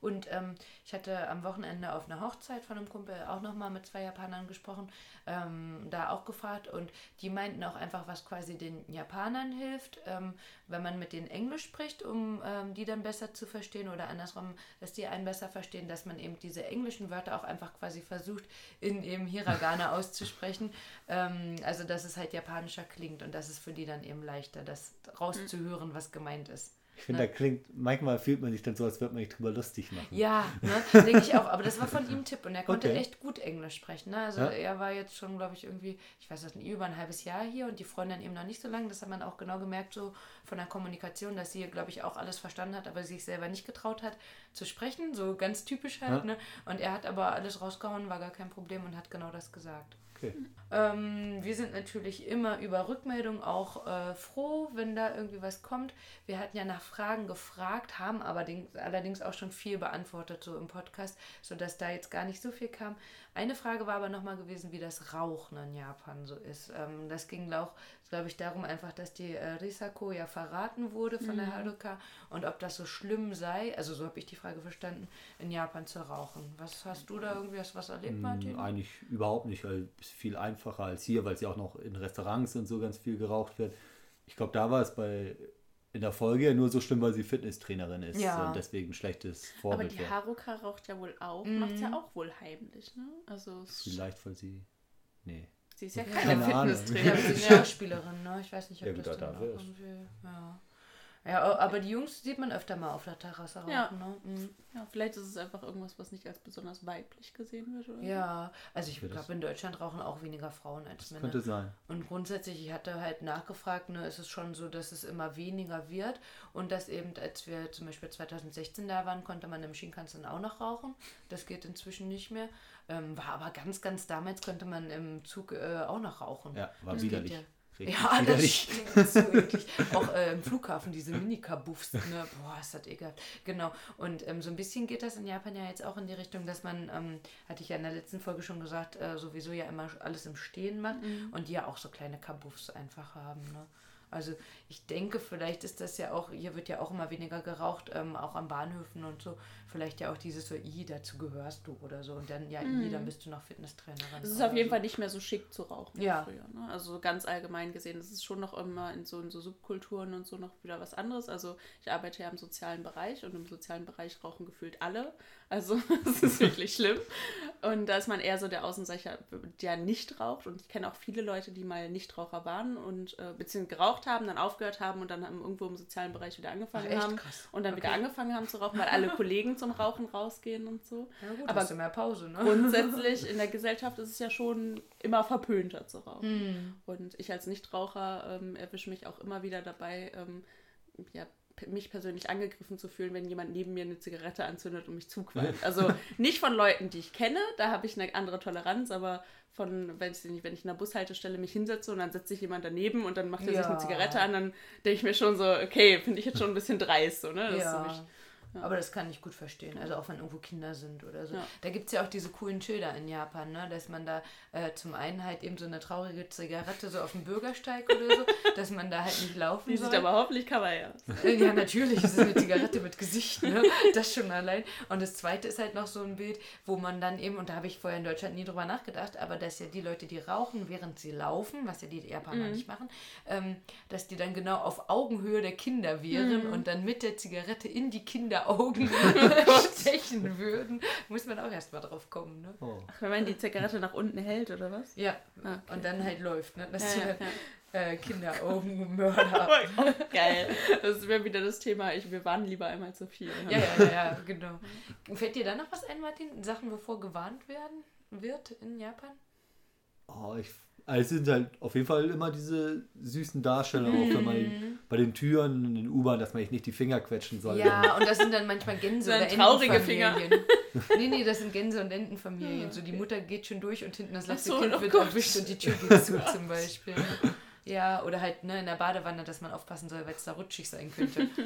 Und ähm, ich hatte am Wochenende auf einer Hochzeit von einem Kumpel auch nochmal mit zwei Japanern gesprochen, ähm, da auch gefragt und die meinten auch einfach, was quasi den Japanern hilft, ähm, wenn man mit denen Englisch spricht, um ähm, die dann besser zu verstehen oder andersrum, dass die einen besser verstehen, dass man eben diese englischen Wörter auch einfach quasi versucht, in eben Hiragana auszusprechen. Ähm, also, dass es halt japanischer klingt und das ist für die dann eben leichter, das rauszuhören, was gemeint ist. Ich finde, Ja. da klingt, manchmal fühlt man sich dann so, als würde man sich drüber lustig machen. Ja, ne, denke ich auch. Aber das war von ihm ein Tipp und er konnte Okay. echt gut Englisch sprechen. Ne? Also Ja. er war jetzt schon, glaube ich, irgendwie, ich weiß nicht, über ein halbes Jahr hier und die Freundin eben noch nicht so lange. Das hat man auch genau gemerkt, so von der Kommunikation, dass sie, glaube ich, auch alles verstanden hat, aber sich selber nicht getraut hat zu sprechen. So ganz typisch halt. Ja. Ne? Und er hat aber alles rausgehauen, war gar kein Problem und hat genau das gesagt. Okay. Ähm, wir sind natürlich immer über Rückmeldungen auch äh, froh, wenn da irgendwie was kommt. Wir hatten ja nach Fragen gefragt, haben aber den, allerdings auch schon viel beantwortet so im Podcast, sodass da jetzt gar nicht so viel kam. Eine Frage war aber nochmal gewesen, wie das Rauchen in Japan so ist. Ähm, das ging auch, glaube ich, darum einfach, dass die äh, Risako ja verraten wurde von der Haruka und ob das so schlimm sei, also so habe ich die Frage verstanden, in Japan zu rauchen. Was hast du da irgendwie was, was erlebt, Martin? Eigentlich überhaupt nicht, weil es viel einfacher als hier, weil es ja auch noch in Restaurants und so ganz viel geraucht wird. Ich glaube, da war es bei in der Folge ja nur so schlimm, weil sie Fitnesstrainerin ist Ja. und deswegen ein schlechtes Aber Vorbild die wäre. Haruka raucht ja wohl auch, Mhm. macht ja auch wohl heimlich, ne? Also es- Vielleicht, weil sie. Nee. sie ist ja keine keine. Ja, Fitnesstrainerin. sie ist Schauspielerin, ne? Ich weiß nicht, ob Ja, das da dann darf auch irgendwie... Ja. Ja, aber die Jungs sieht man öfter mal auf der Terrasse rauchen, Ja. ne? Mhm. Ja, vielleicht ist es einfach irgendwas, was nicht als besonders weiblich gesehen wird, oder? Ja, also ich glaube, in Deutschland rauchen auch weniger Frauen als Das Männer. könnte sein. Und grundsätzlich, ich hatte halt nachgefragt, ne, ist es schon so, dass es immer weniger wird und dass eben, als wir zum Beispiel 2016 da waren, konnte man im Shinkansen auch noch rauchen. Das geht inzwischen nicht mehr. Ähm, war aber ganz, ganz damals konnte man im Zug äh, auch noch rauchen. Ja, war Das geht widerlich. ja. Richtig Ja, das widerlich. stimmt, so eklig. Auch äh, im Flughafen, diese Minikabuffs, ne? Boah, ist das ekelhaft. Genau. Und ähm, so ein bisschen geht das in Japan ja jetzt auch in die Richtung, dass man, ähm, hatte ich ja in der letzten Folge schon gesagt, äh, sowieso ja immer alles im Stehen macht und die ja auch so kleine Kabuffs einfach haben, ne? Also ich denke, vielleicht ist das ja auch, hier wird ja auch immer weniger geraucht, ähm, auch an Bahnhöfen und so. Vielleicht ja auch dieses so, i, dazu gehörst du oder so. Und dann, ja, i, dann bist du noch Fitnesstrainerin. Es ist auf jeden so. Fall nicht mehr so schick zu rauchen Ja. wie früher. Ne? Also ganz allgemein gesehen, es ist schon noch immer in so, in so Subkulturen und so noch wieder was anderes. Also ich arbeite ja im sozialen Bereich und im sozialen Bereich rauchen gefühlt alle. Also es ist wirklich schlimm. Und da ist man eher so der Außenseiter, der nicht raucht. Und ich kenne auch viele Leute, die mal Nichtraucher waren und äh, beziehungsweise geraucht haben, dann aufgehört haben und dann haben irgendwo im sozialen Bereich wieder angefangen Ach, echt? haben. Krass. Und dann wieder Okay. angefangen haben zu rauchen, weil alle Kollegen zum Rauchen rausgehen und so. Ja, gut, Aber hast du mehr Pause, ne? grundsätzlich in der Gesellschaft ist es ja schon immer verpönter zu rauchen. Hm. Und ich als Nichtraucher ähm, erwische mich auch immer wieder dabei, ähm, ja, mich persönlich angegriffen zu fühlen, wenn jemand neben mir eine Zigarette anzündet und mich zuqualmt. Also nicht von Leuten, die ich kenne, da habe ich eine andere Toleranz, aber von, wenn ich, wenn ich in der Bushaltestelle mich hinsetze und dann setzt sich jemand daneben und dann macht er sich Ja. eine Zigarette an, dann denke ich mir schon so, okay, finde ich jetzt schon ein bisschen dreist, so, ne? Das ist so ja. Aber das kann ich gut verstehen. Also auch wenn irgendwo Kinder sind oder so. Ja. Da gibt es ja auch diese coolen Schilder in Japan, ne? dass man da äh, zum einen halt eben so eine traurige Zigarette so auf dem Bürgersteig oder so, dass man da halt nicht laufen Die soll. sieht aber hoffentlich kawaii aus. Äh, Ja, natürlich, es ist eine Zigarette mit Gesicht, ne? Das schon allein. Und das zweite ist halt noch so ein Bild, wo man dann eben, und da habe ich vorher in Deutschland nie drüber nachgedacht, aber dass ja die Leute, die rauchen, während sie laufen, was ja die Japaner nicht machen, ähm, dass die dann genau auf Augenhöhe der Kinder wären und dann mit der Zigarette in die Kinderaugen stechen würden. Muss man auch erst mal drauf kommen, ne? Oh. Ach, wenn man die Zigarette nach unten hält, oder was? Ja, Ah, okay. und dann halt läuft, ne? Das Ja, ja, ja, äh, Kinderaugenmörder. Geil. Das wäre wieder das Thema, ich, wir waren lieber einmal zu viel. Ja, ja, ja, ja, genau. Fällt dir da noch was ein, Martin? Sachen, wovor gewarnt werden wird in Japan? Oh, ich, also es sind halt auf jeden Fall immer diese süßen Darstellungen, auch wenn man bei den Türen in den U-Bahn, dass man sich nicht die Finger quetschen soll. Ja, und das sind dann manchmal Gänse Das oder traurige Entenfamilien. Nee, nee, das sind Gänse- und Entenfamilien. So die Mutter geht schon durch und hinten das letzte so, Kind oh wird Gott. erwischt und die Tür geht zu zum Beispiel. Ja, oder halt ne, in der Badewanne, dass man aufpassen soll, weil es da rutschig sein könnte.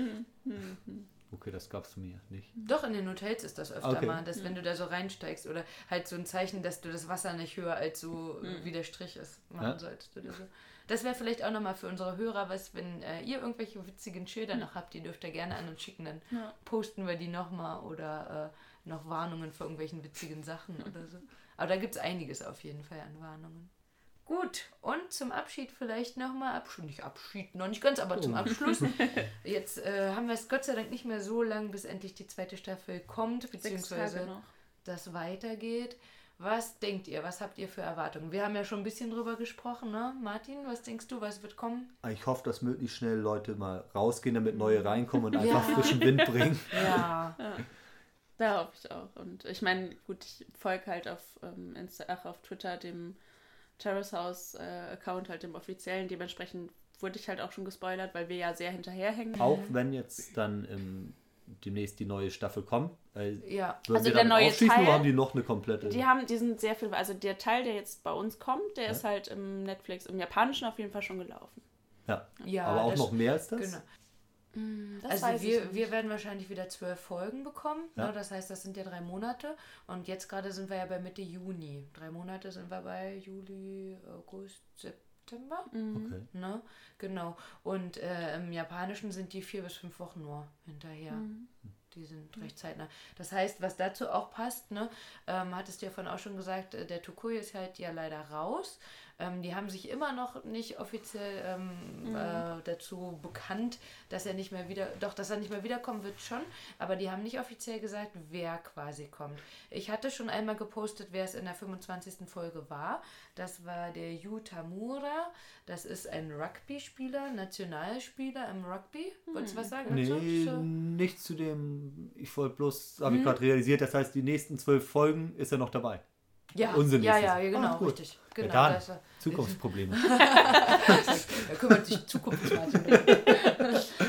Okay, das gab's mir nicht. Doch, in den Hotels ist das öfter Okay. mal, dass wenn du da so reinsteigst oder halt so ein Zeichen, dass du das Wasser nicht höher als so äh, wie der Strich ist, machen Ja. sollst oder so. Das wäre vielleicht auch nochmal für unsere Hörer was, wenn äh, ihr irgendwelche witzigen Schilder noch habt, die dürft ihr gerne an uns schicken, dann Ja. posten wir die nochmal oder äh, noch Warnungen vor irgendwelchen witzigen Sachen oder so. Aber da gibt es einiges auf jeden Fall an Warnungen. Gut, und zum Abschied vielleicht nochmal, Abschied, nicht Abschied, noch nicht ganz, aber zum Abschluss. Jetzt äh, haben wir es Gott sei Dank nicht mehr so lang, bis endlich die zweite Staffel kommt, beziehungsweise das weitergeht. Was denkt ihr? Was habt ihr für Erwartungen? Wir haben ja schon ein bisschen drüber gesprochen, ne? Martin, was denkst du, was wird kommen? Ich hoffe, dass möglichst schnell Leute mal rausgehen, damit neue reinkommen und einfach frischen Wind bringen. Ja. Da hoffe ich auch. Und ich meine, gut, ich folge halt auf, ähm, Insta ach, auf Twitter dem Terrace House äh, Account, halt dem offiziellen. Dementsprechend wurde ich halt auch schon gespoilert, weil wir ja sehr hinterherhängen. Auch wenn jetzt dann im demnächst die neue Staffel kommt. Äh, Ja. Also wir der neue Teil- oder haben die noch eine komplette? Die haben, die sind sehr viel, also der Teil, der jetzt bei uns kommt, der ist halt im Netflix, im Japanischen auf jeden Fall schon gelaufen. ja. Ja, aber auch noch mehr als das? Genau. Das weiß Also ich wir, nicht. wir werden wahrscheinlich wieder zwölf Folgen bekommen. Ja. Ne? Das heißt, das sind ja drei Monate. Und jetzt gerade sind wir ja bei Mitte Juni. Drei Monate sind wir bei Juli, August, September. Mhm. Okay. Ne? Genau. Und äh, im Japanischen sind die vier bis fünf Wochen nur hinterher. Mhm. Die sind recht zeitnah. Das heißt, was dazu auch passt, ne, ähm, hattest du ja vorhin auch schon gesagt, äh, der Tokui ist halt ja leider raus. Ähm, die haben sich immer noch nicht offiziell ähm, äh, dazu bekannt, dass er nicht mehr wieder, doch, dass er nicht mehr wiederkommen wird schon, aber die haben nicht offiziell gesagt, wer quasi kommt. Ich hatte schon einmal gepostet, wer es in der 25. Folge war. Das war der Yu Tamura. Das ist ein Rugby-Spieler, Nationalspieler im Rugby. Wolltest du was sagen? Nee, dazu? So- nicht zu dem. Ich wollte bloß, habe Hm? ich gerade realisiert, das heißt, die nächsten zwölf Folgen ist er noch dabei. Ja, Unsinn ja, ja, ja, genau, Ah, gut. richtig. Genau, ja, dann, das, äh, Zukunftsprobleme. er kümmert sich Zukunftsmartin.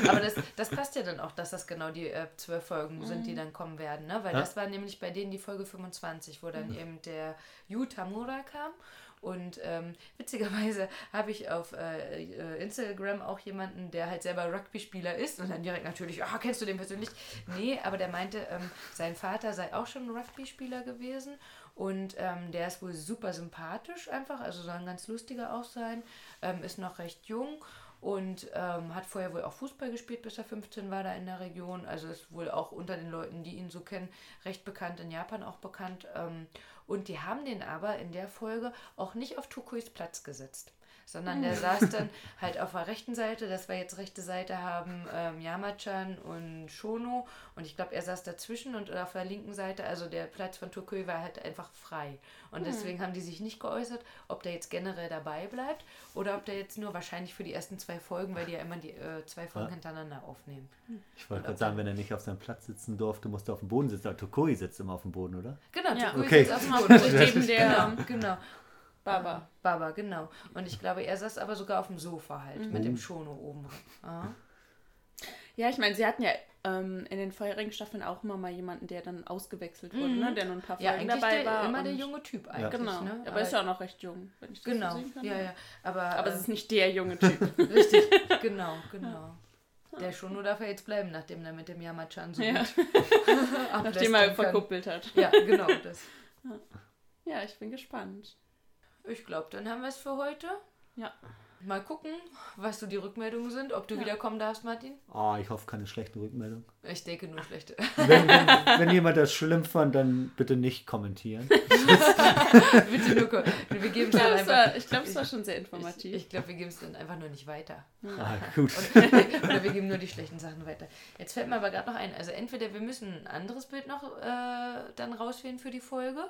Aber das, das passt ja dann auch, dass das genau die äh, zwölf Folgen sind, die dann kommen werden. Ne? Weil Ja. das war nämlich bei denen die Folge 25, wo dann eben der Yu Tamura kam. Und ähm, witzigerweise habe ich auf äh, äh, Instagram auch jemanden, der halt selber Rugby-Spieler ist und dann direkt natürlich, ah, kennst du den persönlich? Nee, aber der meinte, ähm, sein Vater sei auch schon Rugby-Spieler gewesen und ähm, der ist wohl super sympathisch einfach, also soll ein ganz lustiger auch sein, ähm, ist noch recht jung und ähm, hat vorher wohl auch Fußball gespielt, bis er 15 war da in der Region. Also ist wohl auch unter den Leuten, die ihn so kennen, recht bekannt, in Japan auch bekannt. Ähm, und die haben den aber in der Folge auch nicht auf Tukuis Platz gesetzt. Sondern der saß dann halt auf der rechten Seite, dass wir jetzt rechte Seite haben, ähm, Yamachan und Shono. Und ich glaube, er saß dazwischen und auf der linken Seite, also der Platz von Tokui war halt einfach frei. Und deswegen haben die sich nicht geäußert, ob der jetzt generell dabei bleibt oder ob der jetzt nur wahrscheinlich für die ersten zwei Folgen, weil die ja immer die äh, zwei Folgen Ja. hintereinander aufnehmen. Ich wollte gerade sagen, wenn er nicht auf seinem Platz sitzen durfte, musste er auf dem Boden sitzen. Aber Tokoi sitzt immer auf dem Boden, oder? Genau, Ja. Tokui Okay. sitzt auf dem Boden. neben der Genau, genau. Baba. Baba, genau. Und ich glaube, er saß aber sogar auf dem Sofa halt, mit dem Schono oben. Ah. Ja, ich meine, sie hatten ja ähm, in den vorherigen Staffeln auch immer mal jemanden, der dann ausgewechselt wurde, ne? der nur ein paar Ja, Folgen eigentlich dabei der, war. immer und- der junge Typ eigentlich. Genau, Ne? aber, ist ja auch noch recht jung, wenn ich das Genau, so sehen kann. ja, ja. Aber, Aber es äh, ist nicht der junge Typ. richtig, genau, genau. Der Schono darf ja jetzt bleiben, nachdem er mit dem Yamachan so Ja. gut Nachdem er verkuppelt hat. Ja, genau. Das. Ja, ich bin gespannt. Ich glaube, dann haben wir es für heute. Ja. Mal gucken, was so die Rückmeldungen sind, ob du wiederkommen darfst, Martin. Ah, ich hoffe, keine schlechte Rückmeldung. Ich denke nur schlechte. Wenn, wenn, wenn jemand das schlimm fand, dann bitte nicht kommentieren. Bitte nur. Wir geben es Ja, dann einfach. ich glaube, es war schon sehr Ich, informativ. ich glaube, wir geben es dann einfach nur nicht weiter. Ah, gut. Oder wir geben nur die schlechten Sachen weiter. Jetzt fällt mir aber gerade noch ein. Also entweder wir müssen ein anderes Bild noch äh, dann rauswählen für die Folge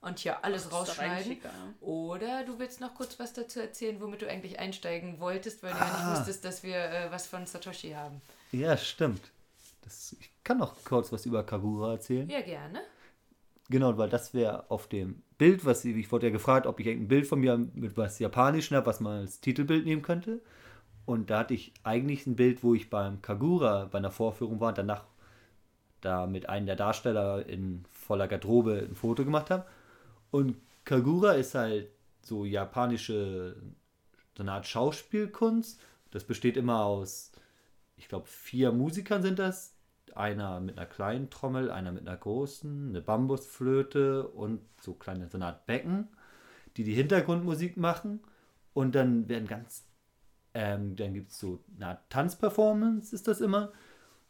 und hier alles doch rausschneiden. Oder du willst noch kurz was dazu erzählen, womit du eigentlich einsteigen wolltest, weil du ja nicht Ah. wusstest, dass wir äh, was von Satoshi haben. Ja, stimmt. Das, ich kann noch kurz was über Kagura erzählen. Ja, gerne. Genau, weil das wäre auf dem Bild, was ich, ich wurde ja gefragt, ob ich ein Bild von mir mit was Japanischen habe, was man als Titelbild nehmen könnte. Und da hatte ich eigentlich ein Bild, wo ich beim Kagura bei einer Vorführung war und danach da mit einem der Darsteller in voller Garderobe ein Foto gemacht habe. Und Kagura ist halt so japanische, so eine Art Schauspielkunst. Das besteht immer aus, ich glaube, vier Musikern sind das. Einer mit einer kleinen Trommel, einer mit einer großen, eine Bambusflöte und so kleine, so eine Art Becken, die die Hintergrundmusik machen. Und dann werden ganz, ähm, dann gibt es so eine Art Tanzperformance, ist das immer,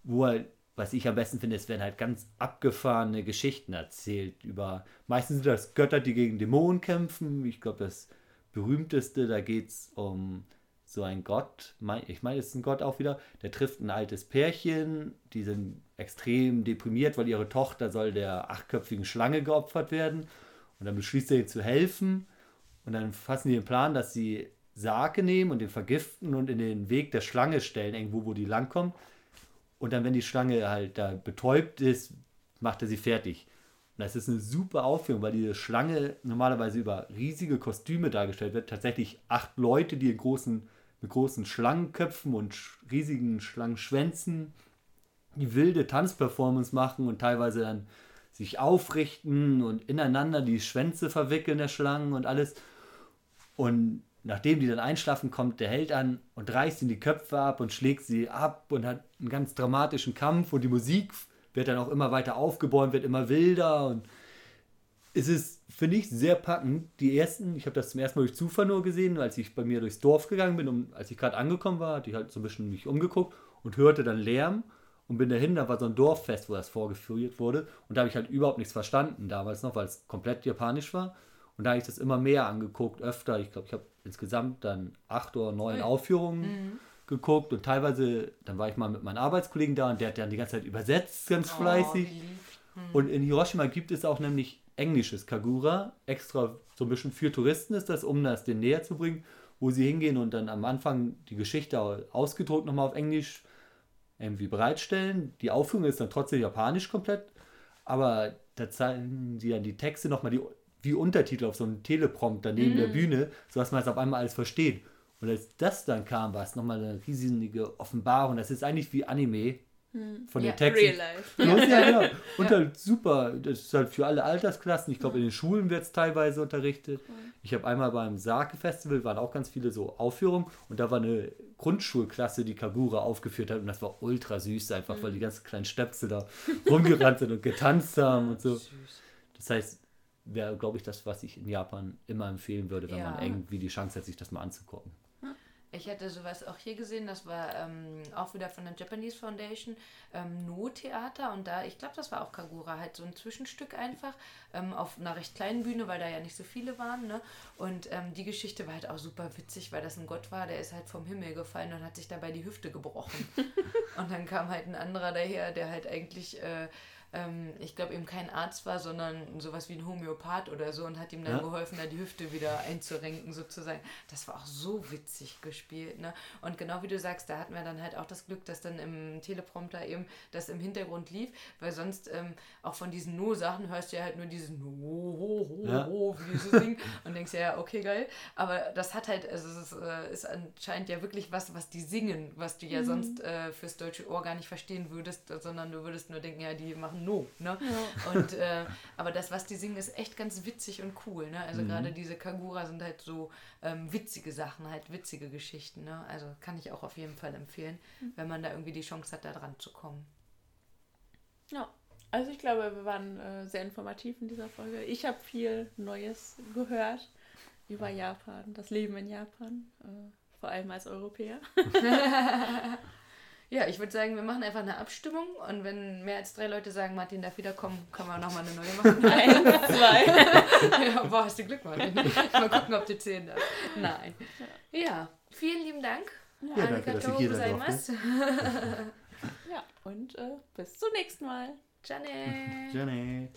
wo halt, was ich am besten finde, es werden halt ganz abgefahrene Geschichten erzählt über, meistens sind das Götter, die gegen Dämonen kämpfen. Ich glaube, das berühmteste, da geht es um so ein Gott, ich meine, es ist ein Gott auch wieder, der trifft ein altes Pärchen, die sind extrem deprimiert, weil ihre Tochter soll der achtköpfigen Schlange geopfert werden. Und dann beschließt er ihr zu helfen. Und dann fassen die den Plan, dass sie Sake nehmen und den vergiften und in den Weg der Schlange stellen, irgendwo, wo die langkommt. Und dann, wenn die Schlange halt da betäubt ist, macht er sie fertig. Und das ist eine super Aufführung, weil diese Schlange normalerweise über riesige Kostüme dargestellt wird. Tatsächlich acht Leute, die in großen, mit großen Schlangenköpfen und riesigen Schlangenschwänzen die wilde Tanzperformance machen und teilweise dann sich aufrichten und ineinander die Schwänze verwickeln der Schlangen und alles. Und nachdem die dann einschlafen, kommt der Held an und reißt ihnen die Köpfe ab und schlägt sie ab und hat einen ganz dramatischen Kampf und die Musik wird dann auch immer weiter aufgebäumt, wird immer wilder und es ist, finde ich, sehr packend. Die ersten, ich habe das zum ersten Mal durch Zufall nur gesehen, als ich bei mir durchs Dorf gegangen bin und als ich gerade angekommen war, hatte ich halt so ein bisschen mich umgeguckt und hörte dann Lärm und bin dahin, da war so ein Dorffest, wo das vorgeführt wurde und da habe ich halt überhaupt nichts verstanden damals noch, weil es komplett japanisch war und da habe ich das immer mehr angeguckt, öfter. Ich glaube, ich habe insgesamt dann acht oder neun Aufführungen mhm. geguckt und teilweise, dann war ich mal mit meinen Arbeitskollegen da und der hat dann die ganze Zeit übersetzt, ganz oh, fleißig. Mhm. Und in Hiroshima gibt es auch nämlich englisches Kagura, extra so ein bisschen für Touristen ist das, um das den näher zu bringen, wo sie hingehen und dann am Anfang die Geschichte ausgedruckt nochmal auf Englisch irgendwie bereitstellen. Die Aufführung ist dann trotzdem japanisch komplett, aber da zeigen sie dann die Texte nochmal die, wie Untertitel auf so einem Teleprompter neben mm. der Bühne, sodass man es auf einmal alles versteht. Und als das dann kam, war es nochmal eine riesige Offenbarung. Das ist eigentlich wie Anime, hm. von ja, den Texten. Real life. Ja, ja, genau. Und ja. halt super, das ist halt für alle Altersklassen. Ich glaube, in den Schulen wird es teilweise unterrichtet. Ich habe einmal beim Sake-Festival, waren auch ganz viele so Aufführungen und da war eine Grundschulklasse, die Kagura aufgeführt hat und das war ultra süß einfach, mhm. weil die ganzen kleinen Stöpsel da rumgerannt sind und getanzt haben und so. Das heißt, wäre, glaube ich, das, was ich in Japan immer empfehlen würde, wenn man irgendwie die Chance hat, sich das mal anzugucken. Ich hätte sowas auch hier gesehen, das war ähm, auch wieder von der Japanese Foundation, ähm, No-Theater und da, ich glaube, das war auch Kagura, halt so ein Zwischenstück einfach ähm, auf einer recht kleinen Bühne, weil da ja nicht so viele waren. Ne? Und ähm, die Geschichte war halt auch super witzig, weil das ein Gott war, der ist halt vom Himmel gefallen und hat sich dabei die Hüfte gebrochen. und dann kam halt ein anderer daher, der halt eigentlich. Äh, ähm, ich glaube, eben kein Arzt war, sondern sowas wie ein Homöopath oder so und hat ihm dann ja. geholfen, da die Hüfte wieder einzurenken sozusagen. Das war auch so witzig gespielt. Ne? Und genau wie du sagst, da hatten wir dann halt auch das Glück, dass dann im Teleprompter eben das im Hintergrund lief, weil sonst ähm, auch von diesen No-Sachen hörst du ja halt nur dieses No, ho, ho, ja. ho, wie dieses Ding und denkst ja, okay, geil. Aber das hat halt, also es ist, äh, ist anscheinend ja wirklich was, was die singen, was du ja mhm. sonst äh, fürs deutsche Ohr gar nicht verstehen würdest, sondern du würdest nur denken, ja, die machen No. Ne? Ja. Und, äh, aber das, was die singen, ist echt ganz witzig und cool. Ne? Also mhm. gerade diese Kagura sind halt so ähm, witzige Sachen, halt witzige Geschichten. Ne? Also kann ich auch auf jeden Fall empfehlen, mhm. wenn man da irgendwie die Chance hat, da dran zu kommen. Ja, also ich glaube, wir waren äh, sehr informativ in dieser Folge. Ich habe viel Neues gehört über Japan, das Leben in Japan, äh, vor allem als Europäer. Ja, ich würde sagen, wir machen einfach eine Abstimmung und wenn mehr als drei Leute sagen, Martin darf wiederkommen, können wir nochmal eine neue machen. Eins, zwei. ja, boah, hast du Glück, Martin. Mal gucken, ob du zehn darfst. Nein. Ja, vielen lieben Dank. Ja, ja danke, dass ich hier sein Ja, und äh, bis zum nächsten Mal. Jane. Jane.